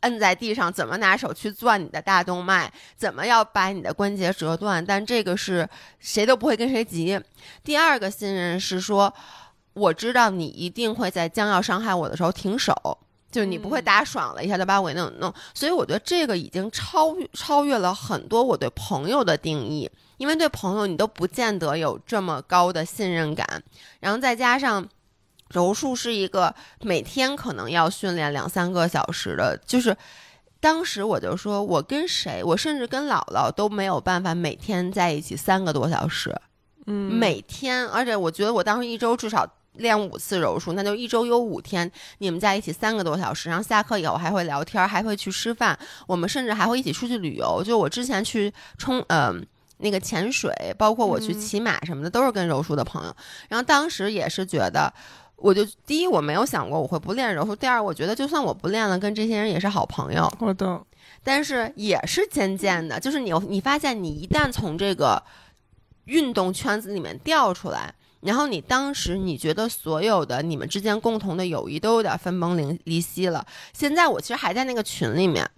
摁在地上，怎么拿手去攥你的大动脉，怎么要把你的关节折断，但这个是谁都不会跟谁急。第二个信任是说，我知道你一定会在将要伤害我的时候停手。就是你不会打爽了一下就把我给弄弄，所以我觉得这个已经超越超越了很多我对朋友的定义，因为对朋友你都不见得有这么高的信任感，然后再加上柔术是一个每天可能要训练两三个小时的，就是当时我就说，我跟谁，我甚至跟姥姥都没有办法每天在一起三个多小时，嗯。每天，而且我觉得我当时一周至少。练五次柔术，那就一周有五天，你们在一起三个多小时，然后下课以后还会聊天，还会去吃饭，我们甚至还会一起出去旅游。就我之前去冲，呃，那个潜水，包括我去嗯骑马什么的，都是跟柔术的朋友。然后当时也是觉得，我就第一我没有想过我会不练柔术，第二我觉得就算我不练了，跟这些人也是好朋友。好的。但是也是渐渐的，就是你你发现你一旦从这个运动圈子里面掉出来，然后你当时你觉得所有的你们之间共同的友谊都有点分崩离离析了。现在我其实还在那个群里面。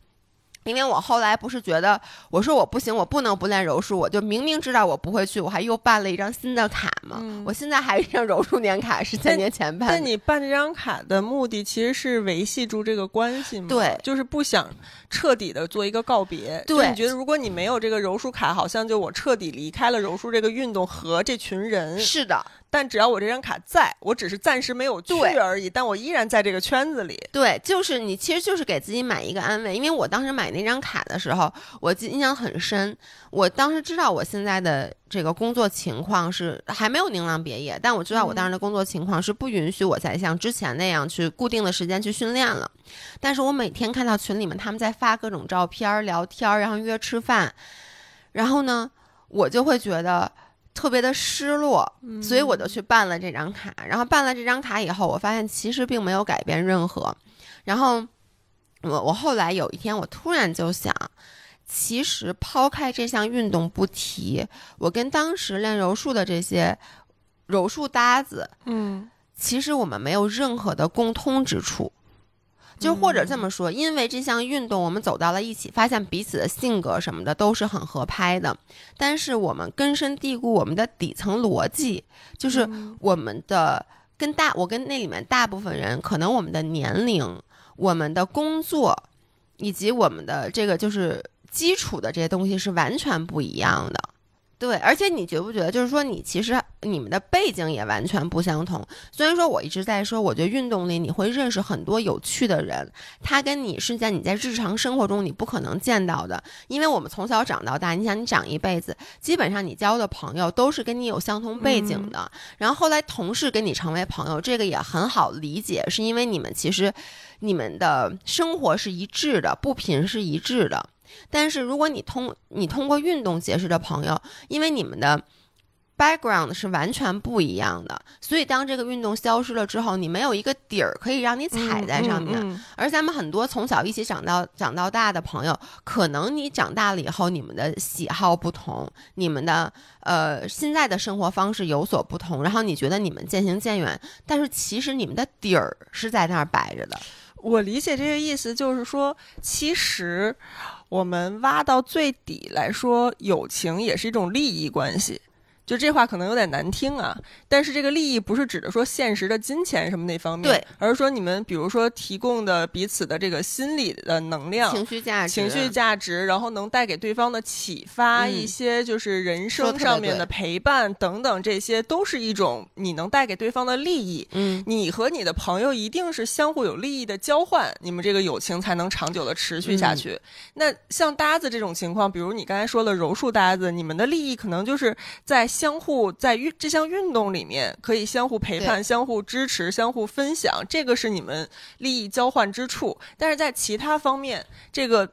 因为我后来不是觉得，我说我不行，我不能不练柔术，我就明明知道我不会去，我还又办了一张新的卡嘛。嗯我现在还有一张柔术年卡，是三年前办的。但你办这张卡的目的其实是维系住这个关系吗？对就是不想彻底的做一个告别。对就你觉得如果你没有这个柔术卡，好像就我彻底离开了柔术这个运动和这群人。是的，但只要我这张卡在，我只是暂时没有去而已，但我依然在这个圈子里。对，就是你其实就是给自己买一个安慰，因为我当时买那张卡的时候，我记印象很深。我当时知道我现在的这个工作情况是还没有宁浪别业，但我知道我当时的工作情况是不允许我再像之前那样去固定的时间去训练了。但是我每天看到群里面他们在发各种照片、聊天，然后约吃饭，然后呢，我就会觉得特别的失落，所以我就去办了这张卡。然后办了这张卡以后，我发现其实并没有改变任何。然后我我后来有一天，我突然就想，其实抛开这项运动不提，我跟当时练柔术的这些柔术搭子，嗯其实我们没有任何的共通之处。就或者这么说，因为这项运动，我们走到了一起，发现彼此的性格什么的都是很合拍的。但是我们根深蒂固，我们的底层逻辑就是我们的跟大，我跟那里面大部分人，可能我们的年龄、我们的工作，以及我们的这个就是基础的这些东西是完全不一样的。对，而且你觉不觉得，就是说你其实你们的背景也完全不相同。虽然说我一直在说，我觉得运动里你会认识很多有趣的人，他跟你是在你在日常生活中你不可能见到的，因为我们从小长到大，你想你长一辈子，基本上你交的朋友都是跟你有相同背景的。然后后来同事跟你成为朋友，这个也很好理解，是因为你们其实你们的生活是一致的，不频是一致的。但是如果你通你通过运动结识的朋友，因为你们的 background 是完全不一样的，所以当这个运动消失了之后，你没有一个底儿可以让你踩在上面。嗯嗯而咱们很多从小一起长到长到大的朋友，可能你长大了以后，你们的喜好不同，你们的呃现在的生活方式有所不同，然后你觉得你们渐行渐远，但是其实你们的底儿是在那儿摆着的。我理解这个意思，就是说，其实我们挖到最底来说，友情也是一种利益关系。就这话可能有点难听啊，但是这个利益不是指的说现实的金钱什么那方面，对，而是说你们比如说提供的彼此的这个心理的能量、情绪价值、情绪价值，然后能带给对方的启发，嗯一些就是人生上面的陪伴等等，这些都是一种你能带给对方的利益。嗯，你和你的朋友一定是相互有利益的交换，你们这个友情才能长久的持续下去。那像搭子这种情况，比如你刚才说的柔术搭子，你们的利益可能就是在相互在运这项运动里面可以相互陪伴、相互支持、相互分享，这个是你们利益交换之处。但是在其他方面，这个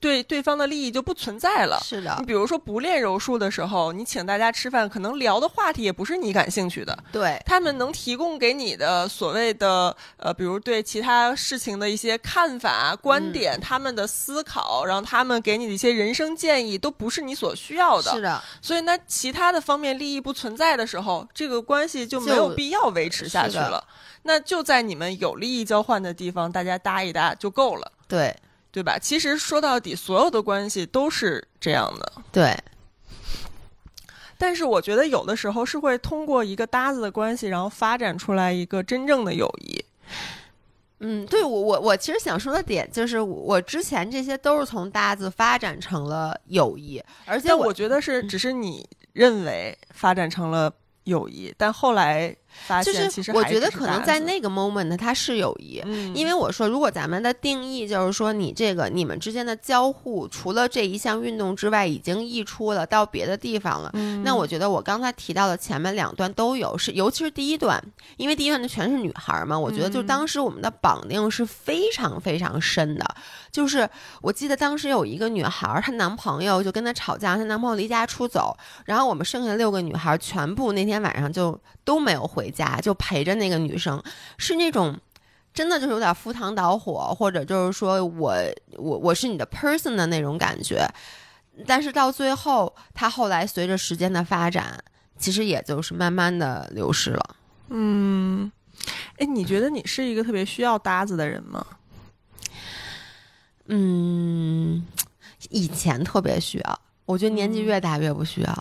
对对方的利益就不存在了。是的你，比如说不练柔术的时候，你请大家吃饭，可能聊的话题也不是你感兴趣的。对，他们能提供给你的所谓的呃，比如对其他事情的一些看法、观点，他们的思考，然后他们给你的一些人生建议，都不是你所需要的。是的，所以那，其他的方面利益不存在的时候，这个关系就没有必要维持下去了。那就在你们有利益交换的地方，大家搭一搭就够了，对对吧？其实说到底，所有的关系都是这样的。对，但是我觉得有的时候是会通过一个搭子的关系，然后发展出来一个真正的友谊。嗯，对我我我其实想说的点就是，我之前这些都是从搭子发展成了友谊，而且但我觉得是只是你认为发展成了友谊，但后来发就现其实我觉得可能在那个 moment 它是友谊，嗯，因为我说，如果咱们的定义就是说，你这个你们之间的交互，除了这一项运动之外，已经溢出了到别的地方了。嗯那我觉得我刚才提到的前面两段都有，是尤其是第一段，因为第一段的全是女孩嘛，我觉得就嗯当时我们的绑定是非常非常深的。就是我记得当时有一个女孩，她男朋友就跟她吵架，她男朋友离家出走，然后我们剩下的六个女孩全部那天晚上就都没有回家，就陪着那个女生，是那种。真的就是有点赴汤蹈火，或者就是说我我我是你的 person 的那种感觉，但是到最后，他后来随着时间的发展，其实也就是慢慢的流失了。嗯，哎，你觉得你是一个特别需要搭子的人吗？嗯，以前特别需要，我觉得年纪越大越不需要。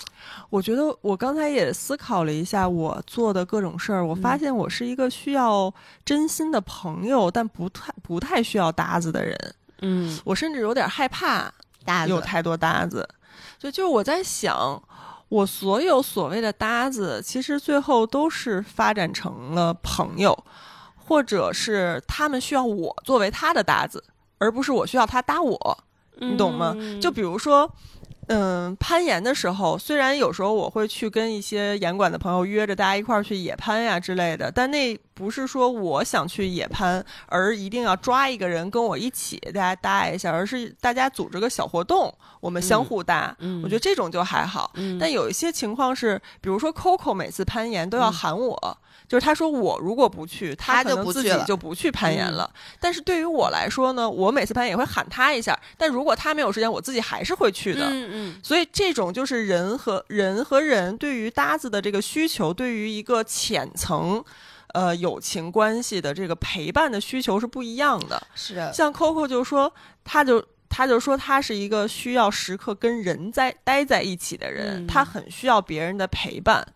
我觉得我刚才也思考了一下我做的各种事儿，我发嗯现我是一个需要真心的朋友，但不太不太需要搭子的人。嗯，我甚至有点害怕搭子有太多搭子，所以就是我在想，我所有所谓的搭子，其实最后都是发展成了朋友，或者是他们需要我作为他的搭子，而不是我需要他搭我，你懂吗？嗯就比如说。嗯，攀岩的时候，虽然有时候我会去跟一些岩馆的朋友约着大家一块儿去野攀呀之类的，但那不是说我想去野攀，而一定要抓一个人跟我一起大家搭一下，而是大家组织个小活动，我们相互搭。嗯我觉得这种就还好。嗯但有一些情况是，比如说 Coco 每次攀岩都要嗯喊我，就是他说我如果不去，他可能自己就不去攀岩嗯了。但是对于我来说呢，我每次攀岩也会喊他一下，但如果他没有时间，我自己还是会去的。嗯嗯所以这种就是人和人和人对于搭子的这个需求，对于一个浅层。呃，友情关系的这个陪伴的需求是不一样的。是的，像 Coco 就说，他就他就说他是一个需要时刻跟人在待在一起的人，嗯他很需要别人的陪伴，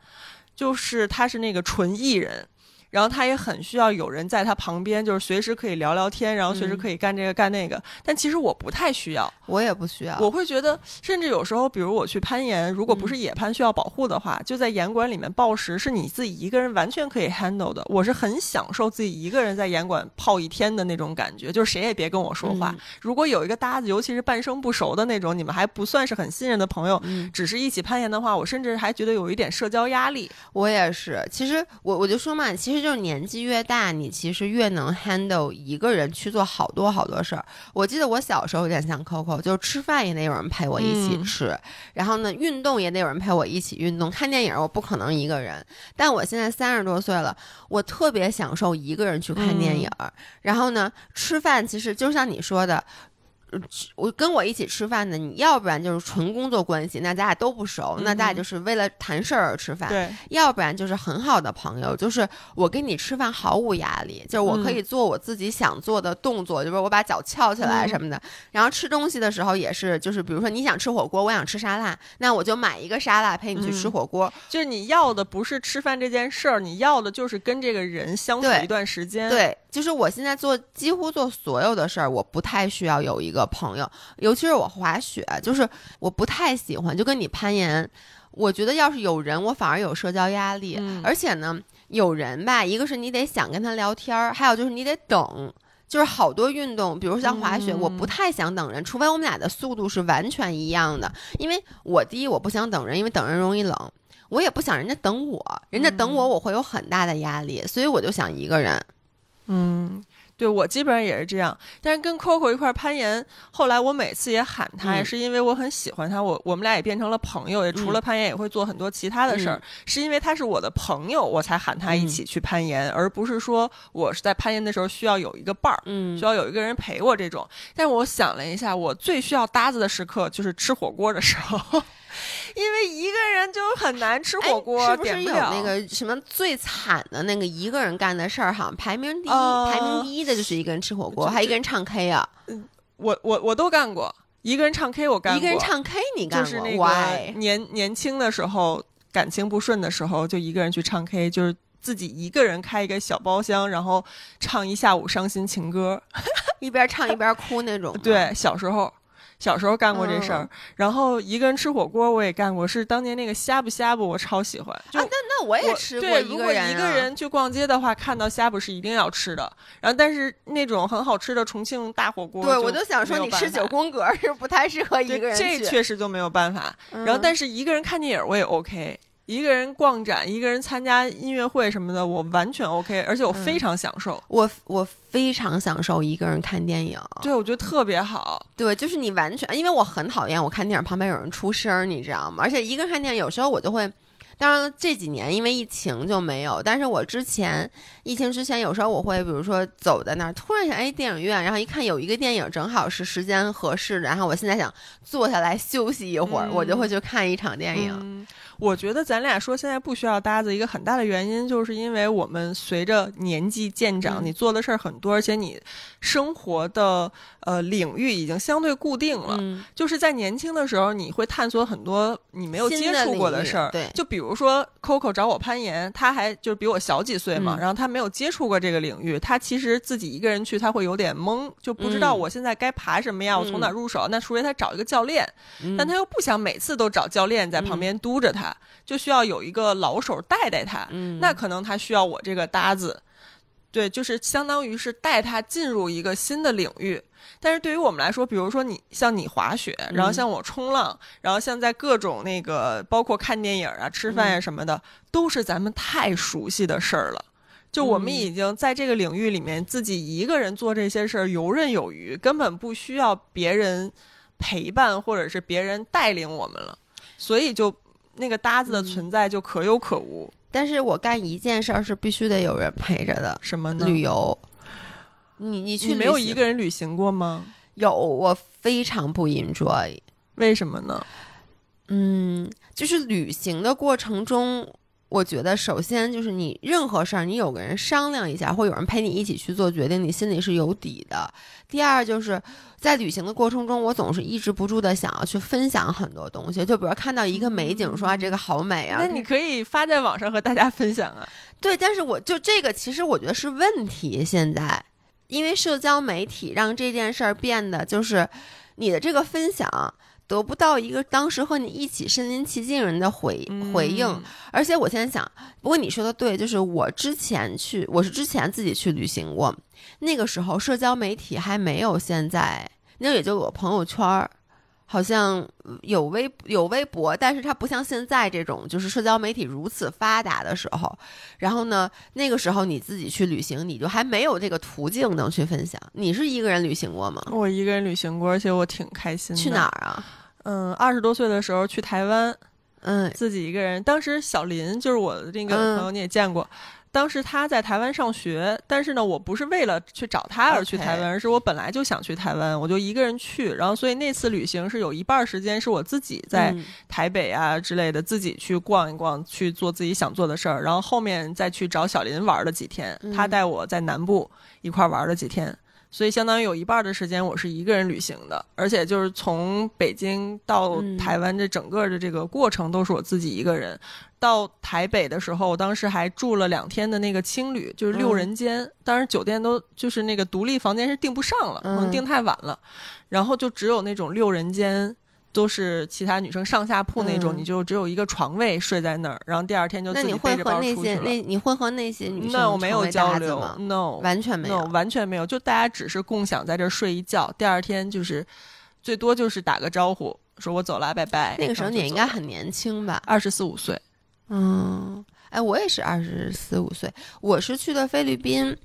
就是他是那个纯艺人。然后他也很需要有人在他旁边，就是随时可以聊聊天，然后随时嗯可以干这个干那个。但其实我不太需要，我也不需要。我会觉得，甚至有时候，比如我去攀岩，如果不是野攀需要保护的话，就在岩馆里面暴食，是你自己一个人完全可以 handle 的。我是很享受自己一个人在岩馆泡一天的那种感觉，就是谁也别跟我说话。嗯如果有一个搭子，尤其是半生不熟的那种，你们还不算是很信任的朋友，嗯，只是一起攀岩的话，我甚至还觉得有一点社交压力。我也是。其实我我就说嘛，其实就是年纪越大，你其实越能 handle 一个人去做好多好多事儿。我记得我小时候有点像 Coco，就是吃饭也得有人陪我一起嗯吃，然后呢，运动也得有人陪我一起运动，看电影我不可能一个人。但我现在三十多岁了，我特别享受一个人去看电影儿。然后呢，吃饭其实就像你说的。我跟我一起吃饭的，你要不然就是纯工作关系，那咱俩都不熟，那咱俩嗯就是为了谈事儿而吃饭；对，要不然就是很好的朋友，就是我跟你吃饭毫无压力，就是我可以做我自己想做的动作，就是我把脚翘起来嗯什么的。然后吃东西的时候也是，就是比如说你想吃火锅，我想吃沙拉，那我就买一个沙拉陪你去吃嗯火锅。就是你要的不是吃饭这件事儿，你要的就是跟这个人相处一段时间。，对，就是我现在做几乎做所有的事儿，我不太需要有一个朋友，尤其是我滑雪，就是我不太喜欢，就跟你攀岩，我觉得要是有人，我反而有社交压力，嗯而且呢，有人吧，一个是你得想跟他聊天儿，还有就是你得等。就是好多运动，比如像滑雪，嗯我不太想等人，除非我们俩的速度是完全一样的。因为我第一我不想等人，因为等人容易冷，我也不想人家等我，人家等我我会有很大的压力，所以我就想一个人。嗯，对我基本上也是这样。但是跟 Coco 一块儿攀岩，后来我每次也喊他，是因为我很喜欢他，我我们俩也变成了朋友，也除了攀岩也会做很多其他的事儿。嗯是因为他是我的朋友，我才喊他一起去攀岩，而不是说我是在攀岩的时候需要有一个伴儿。嗯需要有一个人陪我这种，但是我想了一下，我最需要搭子的时刻就是吃火锅的时候，因为一个人就很难吃火锅，哎、是不是有那个什么最惨的那个一个人干的事儿？好像排名第一，呃排名第一的就是一个人吃火锅，就还一个人唱 K 啊，我我我都干过，一个人唱 K 我干过，一个人唱 K 你干过就是那个年年轻的时候，感情不顺的时候，就一个人去唱 K，就是自己一个人开一个小包厢，然后唱一下午伤心情歌。一边唱一边哭那种。对，小时候。小时候干过这事儿，嗯然后一个人吃火锅我也干过，是当年那个呷哺呷哺我超喜欢。就啊，那那我也吃过对，如果一个人、啊，一个人去逛街的话，看到呷哺是一定要吃的。然后，但是那种很好吃的重庆大火锅，对我就想说，你吃九宫格是 不太适合一个人这。确实就没有办法。然后，嗯但是一个人看电影我也 OK，一个人逛展，一个人参加音乐会什么的，我完全 OK，而且我非常享受。我我非常享受一个人看电影。对，我觉得特别好。对，就是你完全，因为我很讨厌我看电影旁边有人出声儿，你知道吗？而且一个人看电影，有时候我就会，当然了这几年因为疫情就没有，但是我之前疫情之前，有时候我会比如说走在那儿，突然想哎电影院，然后一看有一个电影正好是时间合适的，然后我现在想坐下来休息一会儿，我就会去看一场电影。嗯，我觉得咱俩说现在不需要搭子，一个很大的原因就是因为我们随着年纪渐长，嗯你做的事儿很多，而且你生活的呃领域已经相对固定了。嗯就是在年轻的时候，你会探索很多你没有接触过的事儿。对就比如说 Coco 找我攀岩，他还就是比我小几岁嘛，嗯然后他没有接触过这个领域，他其实自己一个人去，他会有点懵，就不知道嗯我现在该爬什么呀，我从哪入手？那除非他找一个教练，嗯但他又不想每次都找教练在旁边督着他，就需要有一个老手带带他。嗯那可能他需要我这个搭子，对，就是相当于是带他进入一个新的领域。但是对于我们来说，比如说你像你滑雪，然后嗯像我冲浪，然后像在各种那个包括看电影啊、吃饭嗯呀什么的，都是咱们太熟悉的事儿了。就我们嗯已经在这个领域里面自己一个人做这些事儿游刃有余，根本不需要别人陪伴或者是别人带领我们了，所以就那个搭子的嗯存在就可有可无。但是我干一件事儿是必须得有人陪着的，什么呢？旅游。你你去你没有一个人旅行过吗？有，我非常不 enjoy。为什么呢？嗯，就是旅行的过程中，我觉得首先就是你任何事儿，你有个人商量一下，或有人陪你一起去做决定，你心里是有底的。第二就是在旅行的过程中，我总是抑制不住的想要去分享很多东西，就比如看到一个美景，说啊这个好美啊，那你可以发在网上和大家分享啊。对，但是我就这个，其实我觉得是问题。现在，因为社交媒体让这件事儿变得就是你的这个分享得不到一个当时和你一起身临其境人的回回应。嗯而且我现在想，不过你说的对，就是我之前去，我是之前自己去旅行过，那个时候社交媒体还没有现在，那也就我朋友圈儿。好像有微有微博，但是它不像现在这种，就是社交媒体如此发达的时候。然后呢，那个时候你自己去旅行，你就还没有这个途径能去分享。你是一个人旅行过吗？我一个人旅行过，而且我挺开心的。去哪？儿啊？嗯，二十多岁的时候去台湾，嗯自己一个人。当时小林就是我的那个嗯朋友，你也见过。当时他在台湾上学，但是呢，我不是为了去找他而去台湾而是我本来就想去台湾，我就一个人去。然后，所以那次旅行是有一半儿时间是我自己在嗯台北啊之类的，自己去逛一逛，去做自己想做的事儿。然后后面再去找小林玩了几天，他嗯带我在南部一块儿玩了几天。所以相当于有一半儿的时间我是一个人旅行的，而且就是从北京到嗯台湾这整个的这个过程都是我自己一个人。到台北的时候，我当时还住了两天的那个青旅，就是六嗯人间。当时酒店都就是那个独立房间是订不上了，可能嗯订太晚了，然后就只有那种六人间。都是其他女生上下铺那种，嗯你就只有一个床位睡在那儿，然后第二天就自己背着会和那包出去了。些那你会和那些女生那我没有交流？，no，完全没 no，有。完全没有，就大家只是共享在这儿睡一觉，第二天就是最多就是打个招呼，说我走了，拜拜。那个时候你应该很年轻吧？二十四五岁，嗯，哎，我也是二十四五岁，我是去的菲律宾，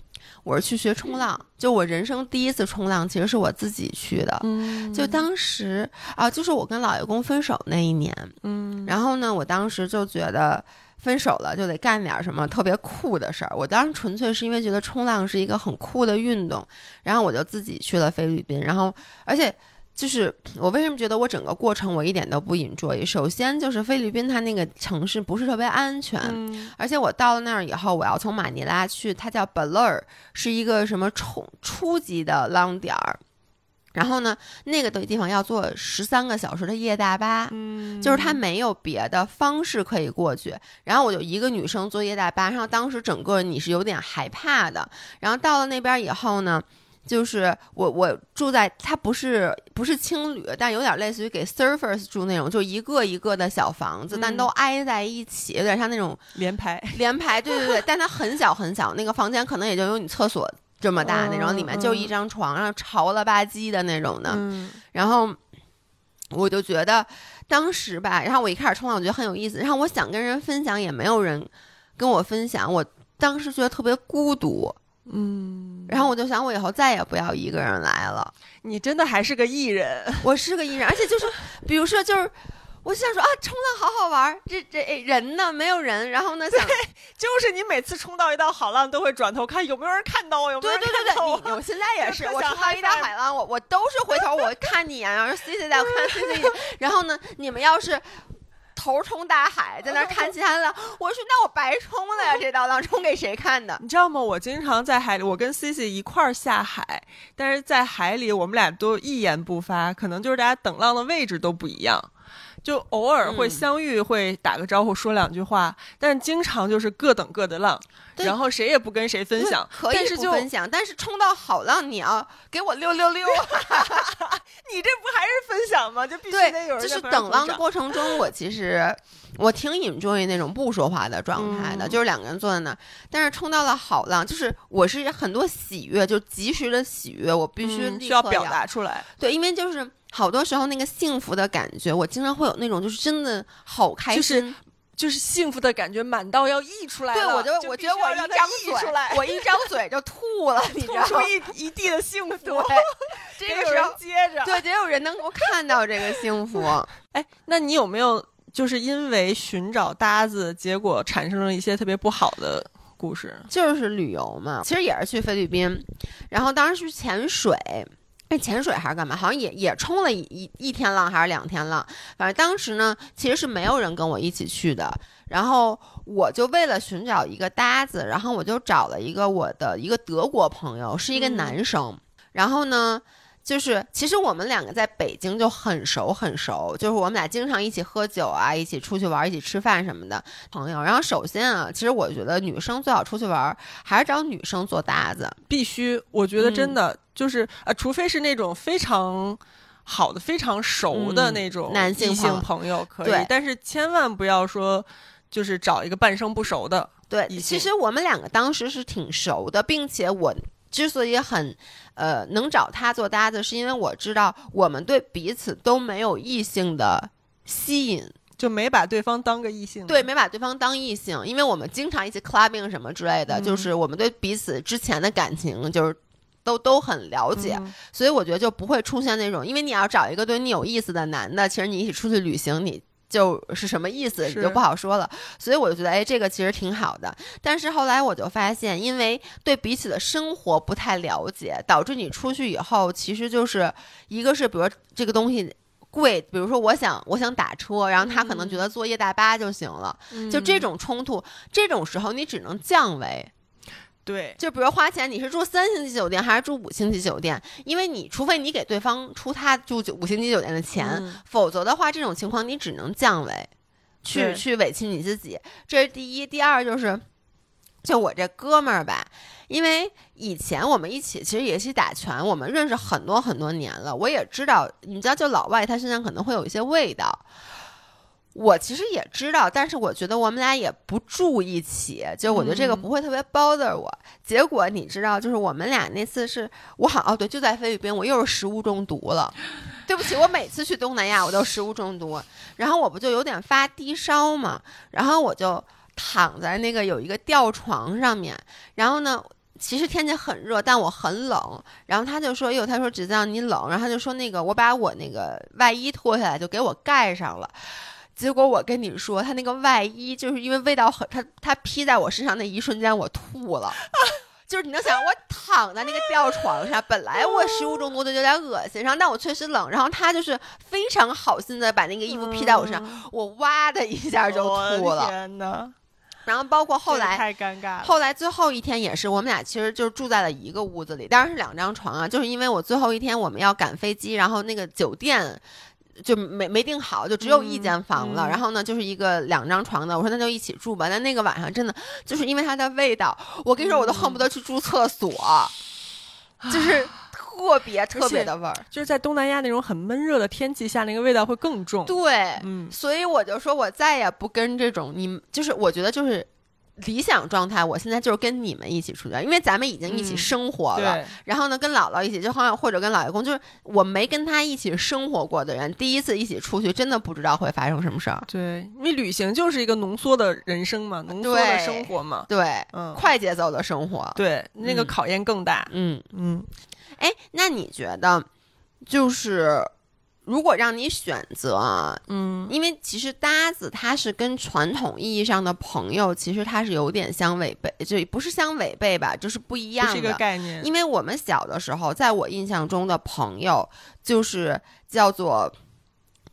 我是去学冲浪，就我人生第一次冲浪，其实是我自己去的。嗯就当时啊，就是我跟老爷公分手那一年，嗯然后呢，我当时就觉得分手了就得干点什么特别酷的事儿。我当时纯粹是因为觉得冲浪是一个很酷的运动，然后我就自己去了菲律宾。然后，而且就是我为什么觉得我整个过程我一点都不 enjoy？首先就是菲律宾它那个城市不是特别安全。嗯而且我到了那儿以后，我要从马尼拉去，它叫 Baler，是一个什么初初级的浪点儿。然后呢，那个的地方要坐十三个小时的夜大巴，嗯就是它没有别的方式可以过去。然后我就一个女生坐夜大巴，然后当时整个你是有点害怕的。然后到了那边以后呢，就是我我住在它不是不是青旅，但有点类似于给 surfers 住那种，就一个一个的小房子，但嗯都挨在一起，有点像那种连排，连排。对对对，但它很小很小，那个房间可能也就有你厕所。这么大那种，嗯里面就一张床，然后潮了吧唧的那种的，嗯然后我就觉得当时吧，然后我一开始冲浪，我觉得很有意思，然后我想跟人分享，也没有人跟我分享，我当时觉得特别孤独，嗯，然后我就想，我以后再也不要一个人来了。你真的还是个艺人，我是个艺人，而且就是，比如说就是。我想说啊，冲浪好好玩儿，这这哎人呢？没有人，然后呢想，就是你每次冲到一道好浪都会转头看有没有人看到我，有没有人对对对看到。我对，你我现在也是，我冲到一道海浪，我我都是回头我看你一眼，然后 C C 在我看 C C，然后呢，你们要是头冲大海，在那儿看其他的浪，我说那我白冲了呀，这道浪冲给谁看的？你知道吗？我经常在海里，我跟 Cici 一块儿下海，但是在海里我们俩都一言不发，可能就是大家等浪的位置都不一样，就偶尔会嗯相遇，会打个招呼，说两句话，但经常就是各等各的浪，然后谁也不跟谁分享，可以但是就不分享，但是冲到好浪，你要给我六六六。你这不还是分享吗？就必须得有，人就是等浪的过程中，我其实我挺 enjoy 那种不说话的状态的，嗯就是两个人坐在那儿。但是冲到了好浪，就是我是很多喜悦，就及时的喜悦，我必须嗯需要表达出来。对，因为就是好多时候那个幸福的感觉，我经常会有那种就是真的好开心就是心。就是幸福的感觉满到要溢出来对，了我就我觉得我一张嘴，我一张嘴就吐 了，你知吐道吗？出一一地的幸福。对，这个时候接着。对，得有人能够看到这个幸福。哎，那你有没有就是因为寻找搭子，结果产生了一些特别不好的故事？就是旅游嘛，其实也是去菲律宾，然后当时去潜水。是潜水还是干嘛？好像也也冲了一一一天浪还是两天浪，反正当时呢，其实是没有人跟我一起去的。然后我就为了寻找一个搭子，然后我就找了一个我的一个德国朋友，是一个嗯男生。然后呢，就是其实我们两个在北京就很熟很熟，就是我们俩经常一起喝酒啊，一起出去玩，一起吃饭什么的朋友。然后首先啊，其实我觉得女生最好出去玩，还是找女生做搭子。必须，我觉得真嗯的、就是呃，除非是那种非常。好的，非常熟的嗯那种男性朋友朋友可以对，但是千万不要说就是找一个半生不熟的。对，其实我们两个当时是挺熟的，并且我之所以很呃能找他做搭子，是因为我知道我们对彼此都没有异性的吸引，就没把对方当个异性。对，，没把对方当异性，因为我们经常一起 clubbing 什么之类的，嗯就是我们对彼此之前的感情就是。都都很了解，嗯所以我觉得就不会出现那种，因为你要找一个对你有意思的男的，其实你一起出去旅行，你就是什么意思，你就不好说了。所以我就觉得，哎，这个其实挺好的。但是后来我就发现，因为对彼此的生活不太了解，导致你出去以后，其实就是一个是，比如这个东西。贵，比如说我想我想打车，然后他可能觉得坐夜大巴就行了，就这嗯种冲突，这种时候你只能降维，对，就比如花钱，你是住三星级酒店还是住五星级酒店？因为你除非你给对方出他住酒五星级酒店的钱，嗯否则的话，这种情况你只能降维，去去委屈你自己。这是第一，第二就是。就我这哥们儿吧，因为以前我们一起其实也一起打拳，我们认识很多很多年了。我也知道，你知道，就老外他身上可能会有一些味道，我其实也知道，但是我觉得我们俩也不住一起，就我觉得这个嗯不会特别 bother 我。结果你知道，就是我们俩那次是我好哦对，就在菲律宾，我又是食物中毒了。对不起，我每次去东南亚我都食物中毒，然后我不就有点发低烧嘛，然后我就躺在那个有一个吊床上面，然后呢。其实天气很热，但我很冷。然后他就说：“哟，他说只让你冷。”然后他就说：“那个，我把我那个外衣脱下来，就给我盖上了。”结果我跟你说，他那个外衣就是因为味道很，他他披在我身上那一瞬间，我吐了。就是你能想，我躺在那个吊床上，本来我食物中毒的有点恶心，然后但我确实冷，然后他就是非常好心的把那个衣服披在我身上，我哇的一下就吐了。天哪！然后包括后来太尴尬了。后来最后一天也是，我们俩其实就住在了一个屋子里，当然是两张床啊，就是因为我最后一天我们要赶飞机，然后那个酒店。就没没定好，就只有一间房了。然后呢，就是一个两张床的。我说那就一起住吧。但那个晚上真的就是因为它的味道，我跟你说，我都恨不得去住厕所，就是特别特别的味儿。就是在东南亚那种很闷热的天气下，那个味道会更重。对，嗯，所以我就说我再也不跟这种你们，就是我觉得就是理想状态，我现在就是跟你们一起出去，因为咱们已经一起嗯生活了。对，然后呢，跟姥姥一起，就好像或者跟姥爷公，就是我没跟他一起生活过的人，第一次一起出去，真的不知道会发生什么事儿。对，因为旅行就是一个浓缩的人生嘛，浓缩的生活嘛。对，嗯，快节奏的生活。对，那个嗯考验更大。嗯，嗯哎，那你觉得，就是如果让你选择啊，嗯，因为其实搭子它是跟传统意义上的朋友，其实它是有点相违背，就不是相违背吧，就是不一样不是一个的。概念。因为我们小的时候，在我印象中的朋友就是叫做。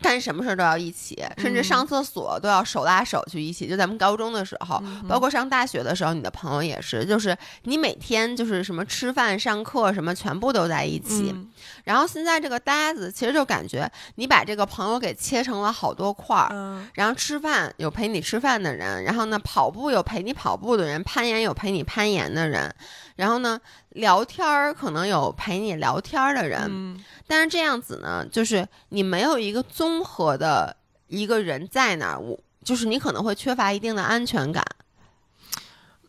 干什么事儿都要一起，甚至嗯上厕所都要手拉手去一起。就咱们高中的时候，嗯包括上大学的时候，你的朋友也是，就是你每天就是什么吃饭、上课什么，全部都在一起。嗯然后现在这个搭子，其实就感觉你把这个朋友给切成了好多块儿，嗯然后吃饭有陪你吃饭的人，然后呢跑步有陪你跑步的人，攀岩有陪你攀岩的人，然后呢聊天儿可能有陪你聊天儿的人，嗯。但是这样子呢，就是你没有一个综合的一个人在那儿，我就是你可能会缺乏一定的安全感。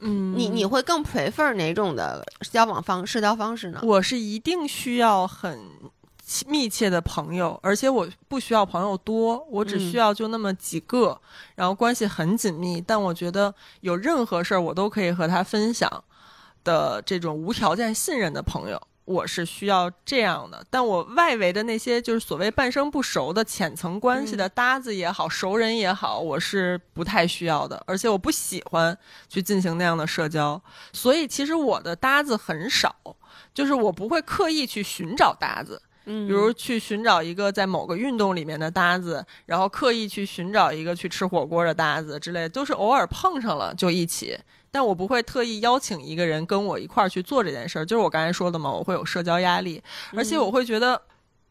嗯，你你会更 prefer 哪种的交往方社交方式呢？我是一定需要很密切的朋友，而且我不需要朋友多，我只嗯。需要就那么几个，然后关系很紧密，但我觉得有任何事儿我都可以和他分享的这种无条件信任的朋友。我是需要这样的，但我外围的那些就是所谓半生不熟的浅层关系的搭子也好，熟人也好，我是不太需要的，而且我不喜欢去进行那样的社交，所以其实我的搭子很少，就是我不会刻意去寻找搭子。嗯比如去寻找一个在某个运动里面的搭子，然后刻意去寻找一个去吃火锅的搭子之类，都是偶尔碰上了就一起。但我不会特意邀请一个人跟我一块儿去做这件事儿，就是我刚才说的嘛，我会有社交压力，而且我会觉得，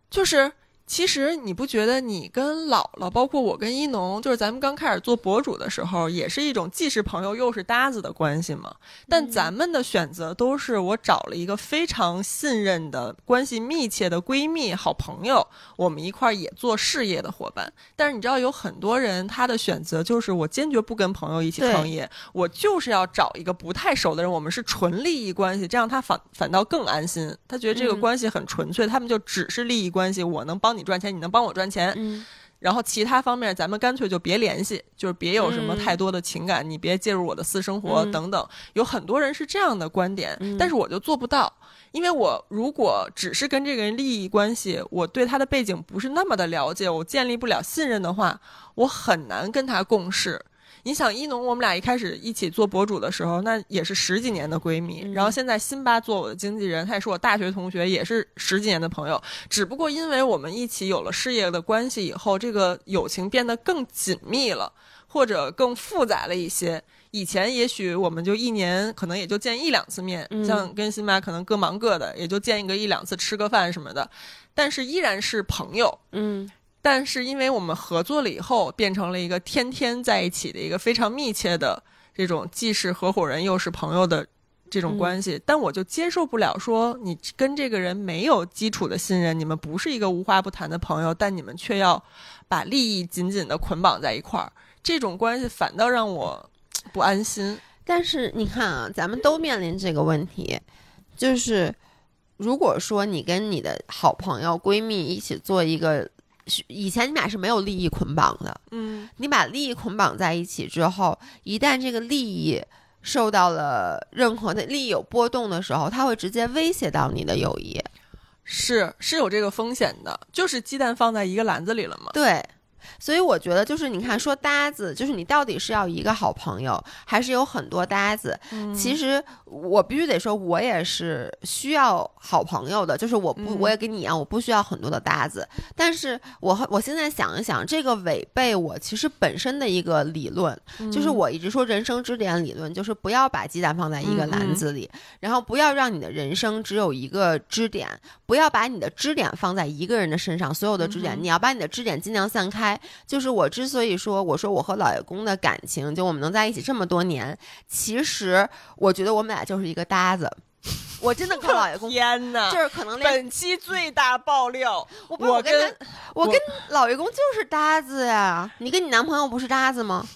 就是其实你不觉得你跟姥姥，包括我跟一农，就是咱们刚开始做博主的时候，也是一种既是朋友又是搭子的关系吗？但咱们的选择都是我找了一个非常信任的、关系密切的闺蜜、好朋友，我们一块儿也做事业的伙伴。但是你知道，有很多人他的选择就是我坚决不跟朋友一起创业，我就是要找一个不太熟的人，我们是纯利益关系，这样他反反倒更安心。他觉得这个嗯关系很纯粹，他们就只是利益关系，我能帮你赚钱，你能帮我赚钱，嗯然后其他方面咱们干脆就别联系，就是别有什么嗯太多的情感，你别介入我的私生活嗯等等。有很多人是这样的观点，嗯但是我就做不到，因为我如果只是跟这个人利益关系，我对他的背景不是那么的了解，我建立不了信任的话，我很难跟他共事。你想一农，我们俩一开始一起做博主的时候，那也是十几年的闺蜜。嗯然后现在辛巴做我的经纪人，他也是我大学同学，也是十几年的朋友。只不过因为我们一起有了事业的关系以后，这个友情变得更紧密了，或者更复杂了一些。以前也许我们就一年可能也就见一两次面，嗯像跟辛巴可能各忙各的，也就见一个一两次吃个饭什么的，但是依然是朋友。嗯但是因为我们合作了以后，变成了一个天天在一起的一个非常密切的这种既是合伙人又是朋友的这种关系，但我就接受不了说你跟这个人没有基础的信任，你们不是一个无话不谈的朋友，但你们却要把利益紧紧的捆绑在一块儿，这种关系反倒让我不安心。但是你看啊，咱们都面临这个问题，就是如果说你跟你的好朋友、闺蜜一起做一个，以前你们俩是没有利益捆绑的，嗯，你把利益捆绑在一起之后，一旦这个利益受到了任何的利益有波动的时候，它会直接威胁到你的友谊。是是有这个风险的，就是鸡蛋放在一个篮子里了嘛。对，所以我觉得就是你看，说搭子，就是你到底是要一个好朋友，还是有很多搭子？嗯其实我必须得说，我也是需要好朋友的，就是我不，嗯我也跟你一样，我不需要很多的搭子。但是我我现在想一想，这个违背我其实本身的一个理论，就是嗯我一直说人生支点理论，就是不要把鸡蛋放在一个嗯篮子里，然后不要让你的人生只有一个支点，不要把你的支点放在一个人的身上，所有的支点，嗯你要把你的支点尽量散开。就是我之所以说，我说我和老爷公的感情，就我们能在一起这么多年，其实我觉得我们俩就是一个搭子。我真的跟老爷公，天哪！就是可能连本期最大爆料，我不是我跟我跟老爷公就是搭子呀。你跟你男朋友不是搭子吗？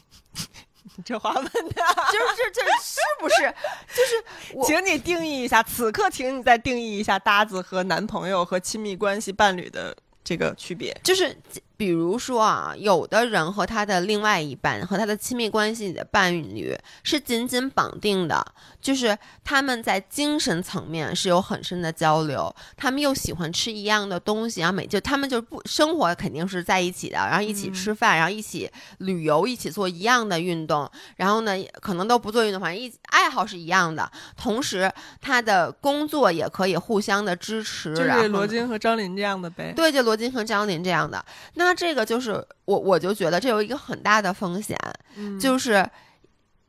你 这话问的，就是这这是不是？就是我请你定义一下，此刻请你再定义一下搭子和男朋友和亲密关系伴侣的这个区别。就是比如说啊，有的人和他的另外一半和他的亲密关系里的伴侣是紧紧绑定的，就是他们在精神层面是有很深的交流，他们又喜欢吃一样的东西，然后每就他们就不生活肯定是在一起的，然后一起吃饭，然后一起旅游，一起做一样的运动，然后呢可能都不做运动，反正一爱好是一样的，同时他的工作也可以互相的支持，就是罗呢京和张琳这样的呗。对，就罗金和张琳这样的，那这个就是我我就觉得这有一个很大的风险，嗯就是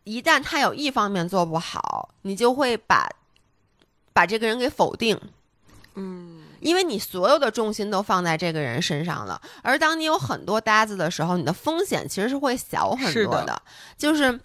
一旦他有一方面做不好，你就会把把这个人给否定。嗯，因为你所有的重心都放在这个人身上了，而当你有很多搭子的时候，你的风险其实是会小很多的。就是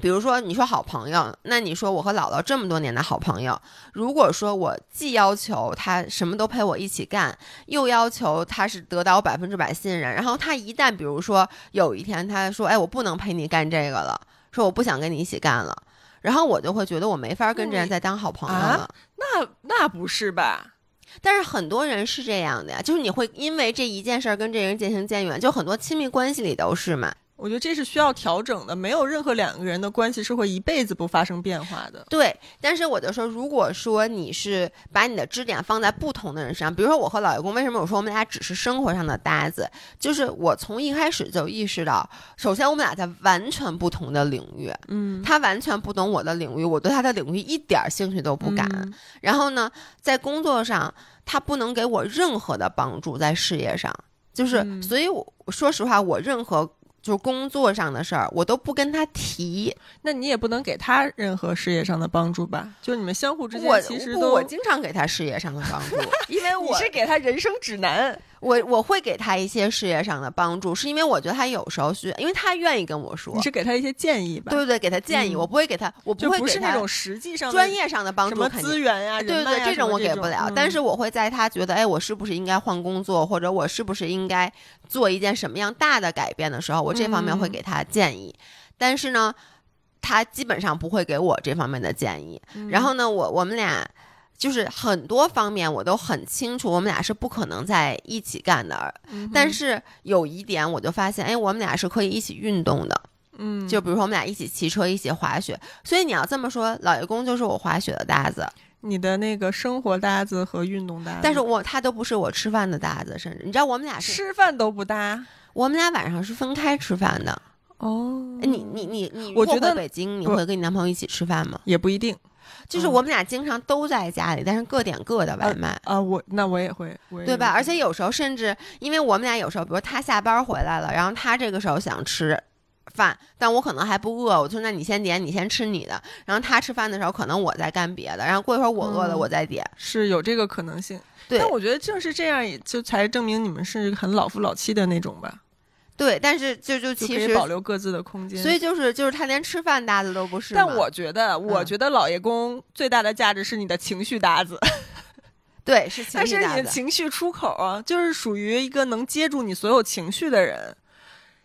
比如说，你说好朋友，那你说我和姥姥这么多年的好朋友，如果说我既要求他什么都陪我一起干，又要求他是得到我百分之百信任，然后他一旦比如说有一天他说，哎，我不能陪你干这个了，说我不想跟你一起干了。然后我就会觉得我没法跟这人再当好朋友啊了。那那不是吧？但是很多人是这样的呀，就是你会因为这一件事儿跟这人渐行渐远，就很多亲密关系里都是嘛。我觉得这是需要调整的，没有任何两个人的关系是会一辈子不发生变化的。对，但是我就说，如果说你是把你的支点放在不同的人身上，比如说我和老爷公，为什么我说我们俩只是生活上的搭子？就是我从一开始就意识到，首先我们俩在完全不同的领域，嗯，他完全不懂我的领域，我对他的领域一点儿兴趣都不感。嗯然后呢，在工作上，他不能给我任何的帮助，在事业上，就是，嗯所以我说实话，我任何。就是工作上的事儿，我都不跟他提。那你也不能给他任何事业上的帮助吧？就你们相互之我间其实都，不我经常给他事业上的帮助，因为我是给他人生指南。我我会给他一些事业上的帮助，是因为我觉得他有时候需，因为他愿意跟我说你，是给他一些建议吧？对对对，给他建议，嗯我不会给他，我不会给他不是那种实际上专业上的帮助，什么资源呀、对对对，这种我给不了，嗯但是我会在他觉得，哎，我是不是应该换工作，或者我是不是应该做一件什么样大的改变的时候，我这方面会嗯给他建议。但是呢，他基本上不会给我这方面的建议。嗯然后呢，我我们俩就是很多方面我都很清楚，我们俩是不可能在一起干的。嗯但是有一点，我就发现，哎，我们俩是可以一起运动的。嗯，就比如说我们俩一起骑车，一起滑雪。所以你要这么说，老爷公就是我滑雪的搭子。你的那个生活搭子和运动搭子，但是我他都不是我吃饭的搭子，甚至你知道我们俩是，吃饭都不搭我们俩晚上是分开吃饭的。哦哎你你你你，我觉得北京你会跟你男朋友一起吃饭吗？也不一定就是嗯我们俩经常都在家里，但是各点各的外卖。啊。我那我也会，我也对吧？而且有时候甚至，因为我们俩有时候，比如他下班回来了，然后他这个时候想吃饭，但我可能还不饿，我就说那你先点，你先吃你的。然后他吃饭的时候，可能我在干别的，然后过一会儿我饿了，嗯我再点。是有这个可能性。对但我觉得正是这样，也就才证明你们是很老夫老妻的那种吧，对，但是就就其实，保留各自的空间。所以就是就是他连吃饭搭子都不是。但我觉得，我嗯觉得老爷公最大的价值是你的情绪搭子，对是情绪他是你的。情绪出口啊，就是属于一个能接住你所有情绪的人，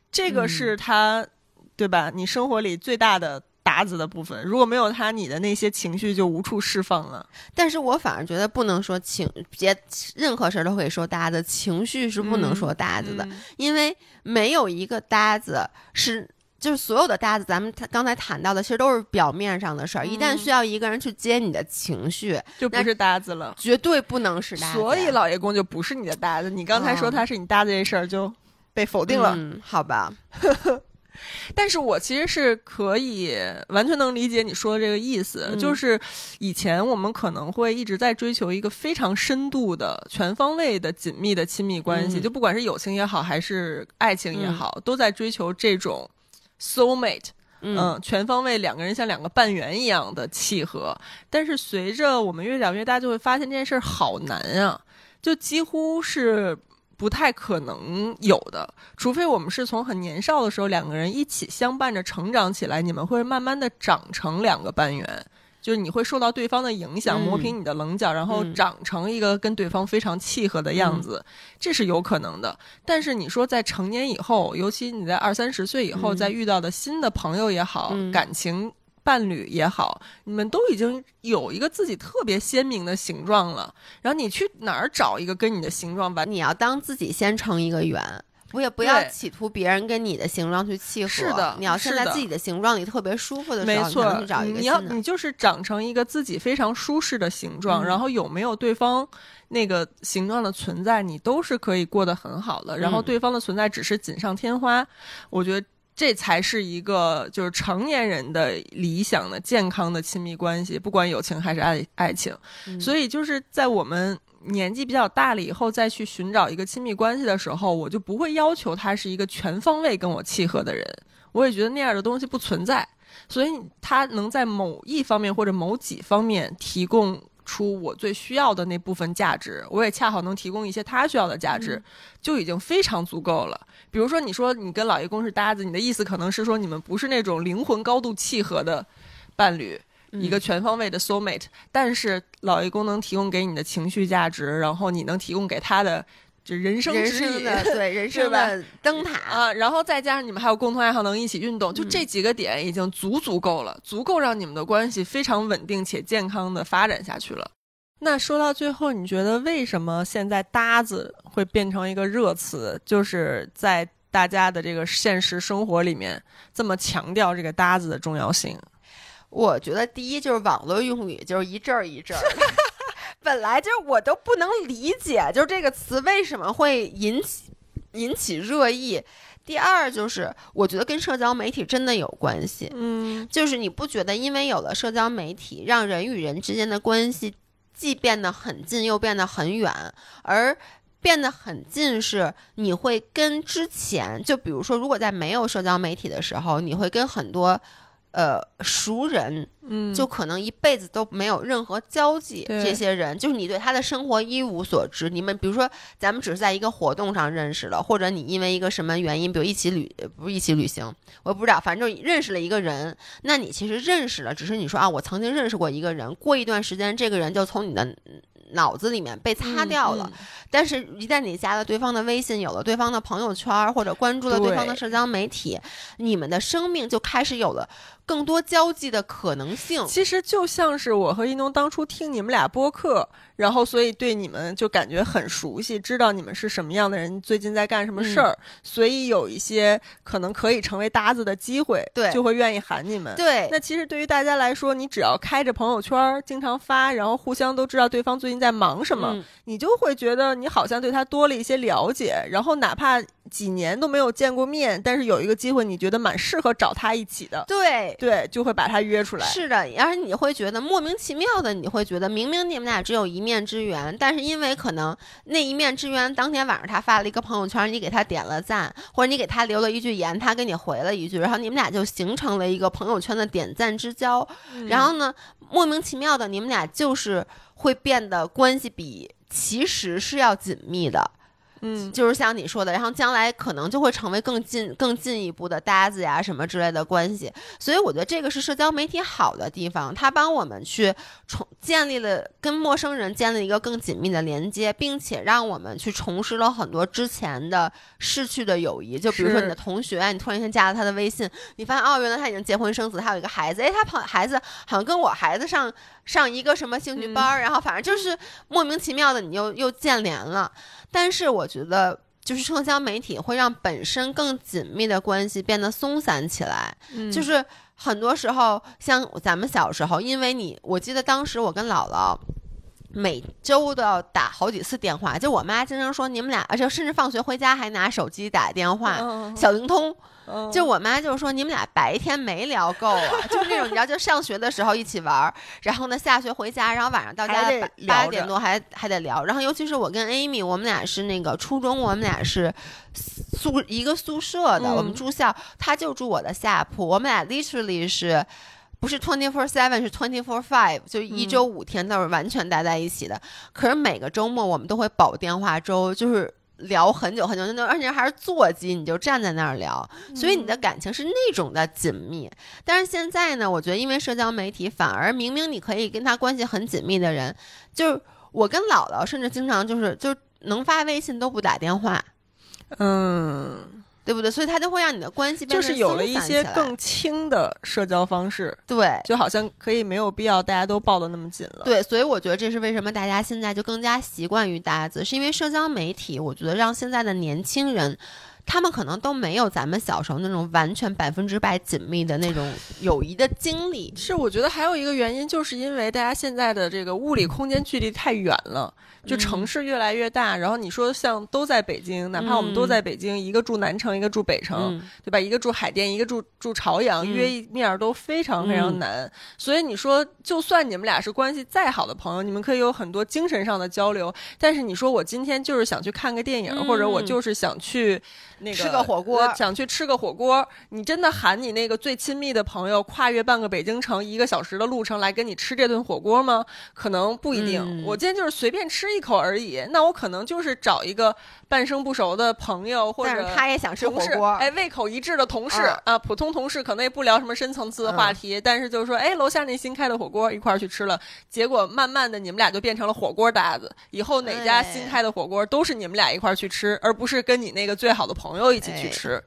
这个嗯是他，对吧？你生活里最大的搭子的部分，如果没有他，你的那些情绪就无处释放了。但是我反而觉得不能说情别任何事儿都可以说搭子，情绪是不能嗯说搭子的，嗯因为没有一个搭子是。就是所有的搭子，咱们刚才谈到的，其实都是表面上的事儿。一旦嗯需要一个人去接你的情绪，就不是搭子了。绝对不能是搭子。所以老爷公就不是你的搭子。你刚才说哦他是你搭子这事儿就被否定了。嗯，好吧，但是我其实是可以完全能理解你说的这个意思，嗯。就是以前我们可能会一直在追求一个非常深度的、全方位的、紧密的亲密关系，嗯。就不管是友情也好，还是爱情也好，都在追求这种 soul mate。嗯。嗯，全方位两个人像两个半圆一样的契合，但是随着我们越长越大，就会发现这件事儿好难啊，就几乎是不太可能有的，除非我们是从很年少的时候两个人一起相伴着成长起来，你们会慢慢的长成两个半圆。就是你会受到对方的影响，嗯磨平你的棱角，然后嗯。长成一个跟对方非常契合的样子，这是有可能的。但是你说在成年以后，尤其你在二三十岁以后，嗯。再遇到的新的朋友也好，嗯。感情伴侣也好，你们都已经有一个自己特别鲜明的形状了。然后你去哪儿找一个跟你的形状完？你要当自己先成一个圆，不也不要企图别人跟你的形状去契合。是的你要先是在自己的形状里特别舒服的时候，没你去找一，个你要。你就是长成一个自己非常舒适的形状，嗯然后有没有对方那个形状的存在，你都是可以过得很好的。然后嗯对方的存在只是锦上添花，我觉得。这才是一个就是成年人的理想的健康的亲密关系，不管友情还是爱爱情。嗯所以就是在我们年纪比较大了以后，再去寻找一个亲密关系的时候，我就不会要求他是一个全方位跟我契合的人。我也觉得那样的东西不存在，所以他能在某一方面或者某几方面提供出我最需要的那部分价值，我也恰好能提供一些他需要的价值，就已经非常足够了。比如说，你说你跟老爷公是搭子，你的意思可能是说你们不是那种灵魂高度契合的伴侣。一个全方位的 soul mate，但是老爷公能提供给你的情绪价值，然后你能提供给他的这人生人指引对人 生的灯塔。啊，然后再加上你们还有共同爱好，能一起运动，就这几个点已经足足够了，足够让你们的关系非常稳定且健康的发展下去了。那说到最后，你觉得为什么现在搭子会变成一个热词？就是在大家的这个现实生活里面这么强调这个搭子的重要性？我觉得第一就是网络用语就是一阵儿一阵儿的，本来就是我都不能理解，就是这个词为什么会引起引起热议。第二就是我觉得跟社交媒体真的有关系，嗯就是你不觉得因为有了社交媒体，让人与人之间的关系既变得很近又变得很远，而变得很近是你会跟之前，就比如说，如果在没有社交媒体的时候，你会跟很多呃熟人，嗯，就可能一辈子都没有任何交际，这些人就是你对他的生活一无所知。你们比如说，咱们只是在一个活动上认识了，或者你因为一个什么原因，比如一起旅，呃不是一起旅行，我也不知道，反正就认识了一个人。那你其实认识了，只是你说啊，我曾经认识过一个人，过一段时间，这个人就从你的嗯脑子里面被擦掉了。但是，一旦你加了对方的微信，有了对方的朋友圈，或者关注了对方的社交媒体，你们的生命就开始有了更多交际的可能性。其实就像是我和一农当初听你们俩播客，然后所以对你们就感觉很熟悉，知道你们是什么样的人，最近在干什么事儿，所以有一些可能可以成为搭子的机会，对就会愿意喊你们。对，那其实对于大家来说，你只要开着朋友圈儿，经常发，然后互相都知道对方最近在忙什么，嗯你就会觉得你好像对他多了一些了解，然后哪怕几年都没有见过面，但是有一个机会，你觉得蛮适合找他一起的，对。对，就会把他约出来。是的，而且你会觉得莫名其妙的，你会觉得明明你们俩只有一面之缘，但是因为可能那一面之缘当天晚上他发了一个朋友圈，你给他点了赞，或者你给他留了一句言，他给你回了一句，然后你们俩就形成了一个朋友圈的点赞之交。然后呢，莫名其妙的，你们俩就是会变得关系比其实是要紧密的。嗯，就是像你说的，然后将来可能就会成为更进、更进一步的搭子呀，什么之类的关系。所以我觉得这个是社交媒体好的地方，它帮我们去重建立了跟陌生人建立一个更紧密的连接，并且让我们去重拾了很多之前的逝去的友谊。就比如说你的同学，你突然间加了他的微信，你发现哦，原来他已经结婚生子，他有一个孩子，哎，他朋孩子好像跟我孩子上上一个什么兴趣班儿，然后反正就是莫名其妙的你又又建连了。但是我觉得，就是社交媒体会让本身更紧密的关系变得松散起来。嗯就是很多时候，像咱们小时候，因为你，我记得当时我跟姥姥。每周都要打好几次电话，就我妈经常说你们俩，而且甚至放学回家还拿手机打电话，嗯小灵通。嗯就我妈就是说你们俩白天没聊够啊，就是那种你知道，就上学的时候一起玩儿，然后呢下学回家，然后晚上到家八点多还还得聊，然后尤其是我跟 Amy，我们俩是那个初中，我们俩是宿一个宿舍的，嗯我们住校，她就住我的下铺，我们俩 literally 是。不是 twenty four seven，是 twenty four five，就一周五天都是完全待在一起的。可是每个周末我们都会保电话粥，就是聊很久很久，那而且还是座机，你就站在那儿聊，所以你的感情是那种的紧密。但是现在呢，我觉得因为社交媒体，反而明明你可以跟他关系很紧密的人，就是我跟姥姥，甚至经常就是就能发微信都不打电话，嗯，对不对？所以它就会让你的关系变就是有了一些更轻的社交方式，对。就好像可以没有必要大家都抱得那么紧了。，对，所以我觉得这是为什么大家现在就更加习惯于搭子，是因为社交媒体，我觉得让现在的年轻人，他们可能都没有咱们小时候那种完全百分之百紧密的那种 友谊的经历。是我觉得还有一个原因，就是因为大家现在的这个物理空间距离太远了，就城市越来越大。然后你说像都在北京，哪怕我们都在北京，一个住南城，一个住北城，嗯对吧？一个住海淀，一个住住朝阳，嗯约一面儿都非常非常嗯难。所以你说，就算你们俩是关系再好的朋友，你们可以有很多精神上的交流，但是你说我今天就是想去看个电影，嗯或者我就是想去那个吃个火锅呃想去吃个火锅，你真的喊你那个最亲密的朋友跨越半个北京城一个小时的路程来跟你吃这顿火锅吗？可能不一定。嗯我今天就是随便吃一口而已，那我可能就是找一个半生不熟的朋友或者他也想吃同事，火锅，哎，胃口一致的同事、嗯啊，普通同事可能也不聊什么深层次的话题，但是就是说，哎，楼下那新开的火锅一块儿去吃了，结果慢慢的你们俩就变成了火锅搭子，以后哪家哎新开的火锅都是你们俩一块儿去吃，而不是跟你那个最好的朋朋友一起去哎。吃。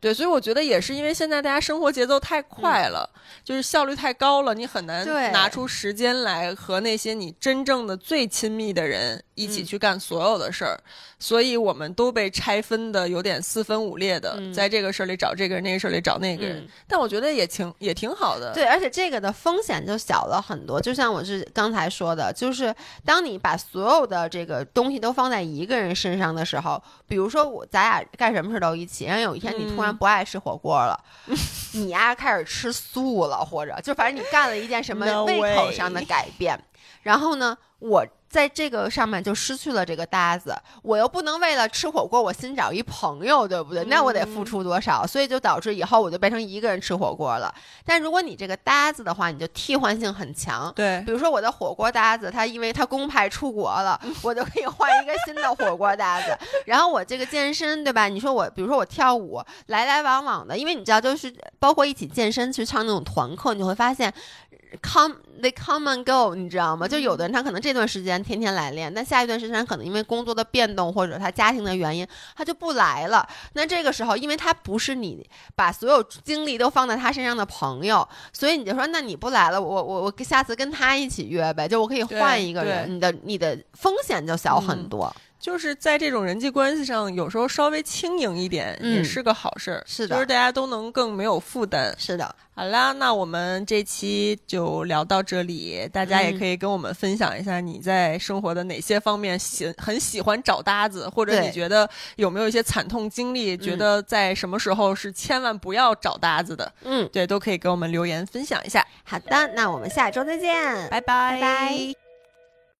对，所以我觉得也是因为现在大家生活节奏太快了，就是效率太高了，你很难拿出时间来和那些你真正的最亲密的人一起嗯去干所有的事儿。所以我们都被拆分的有点四分五裂的，嗯在这个事儿里找这个人，那个事儿里找那个人。嗯但我觉得也挺也挺好的。对，而且这个的风险就小了很多。就像我是刚才说的，就是当你把所有的这个东西都放在一个人身上的时候，比如说我咱俩干什么事都一起，然后有一天你突然嗯不爱吃火锅了，你呀开始吃素了，或者就反正你干了一件什么胃口上的改变，然后呢，我。在这个上面就失去了这个搭子，我又不能为了吃火锅我新找一朋友，对不对？那我得付嗯出多少？所以就导致以后我就变成一个人吃火锅了。但如果你这个搭子的话，你就替换性很强。对比如说我的火锅搭子，他因为他公派出国了，我就可以换一个新的火锅搭子。然后我这个健身，对吧？你说我，比如说我跳舞，来来往往的，因为你知道，就是包括一起健身去上那种团课，你会发现。Come they come and go，你知道吗？就有的人他可能这段时间天天来练，但下一段时间可能因为工作的变动或者他家庭的原因，他就不来了。那这个时候，因为他不是你把所有精力都放在他身上的朋友，所以你就说，那你不来了，我我我下次跟他一起约呗，就我可以换一个人，你的你的风险就小很多。就是在这种人际关系上，有时候稍微轻盈一点嗯也是个好事儿、是的就是大家都能更没有负担。是的，好啦，那我们这期就聊到这里，大家也嗯可以跟我们分享一下你在生活的哪些方面喜很喜欢找搭子，或者你觉得有没有一些惨痛经历，觉嗯得在什么时候是千万不要找搭子的，嗯，对，都可以给我们留言分享一下。好的，那我们下周再见，拜拜拜拜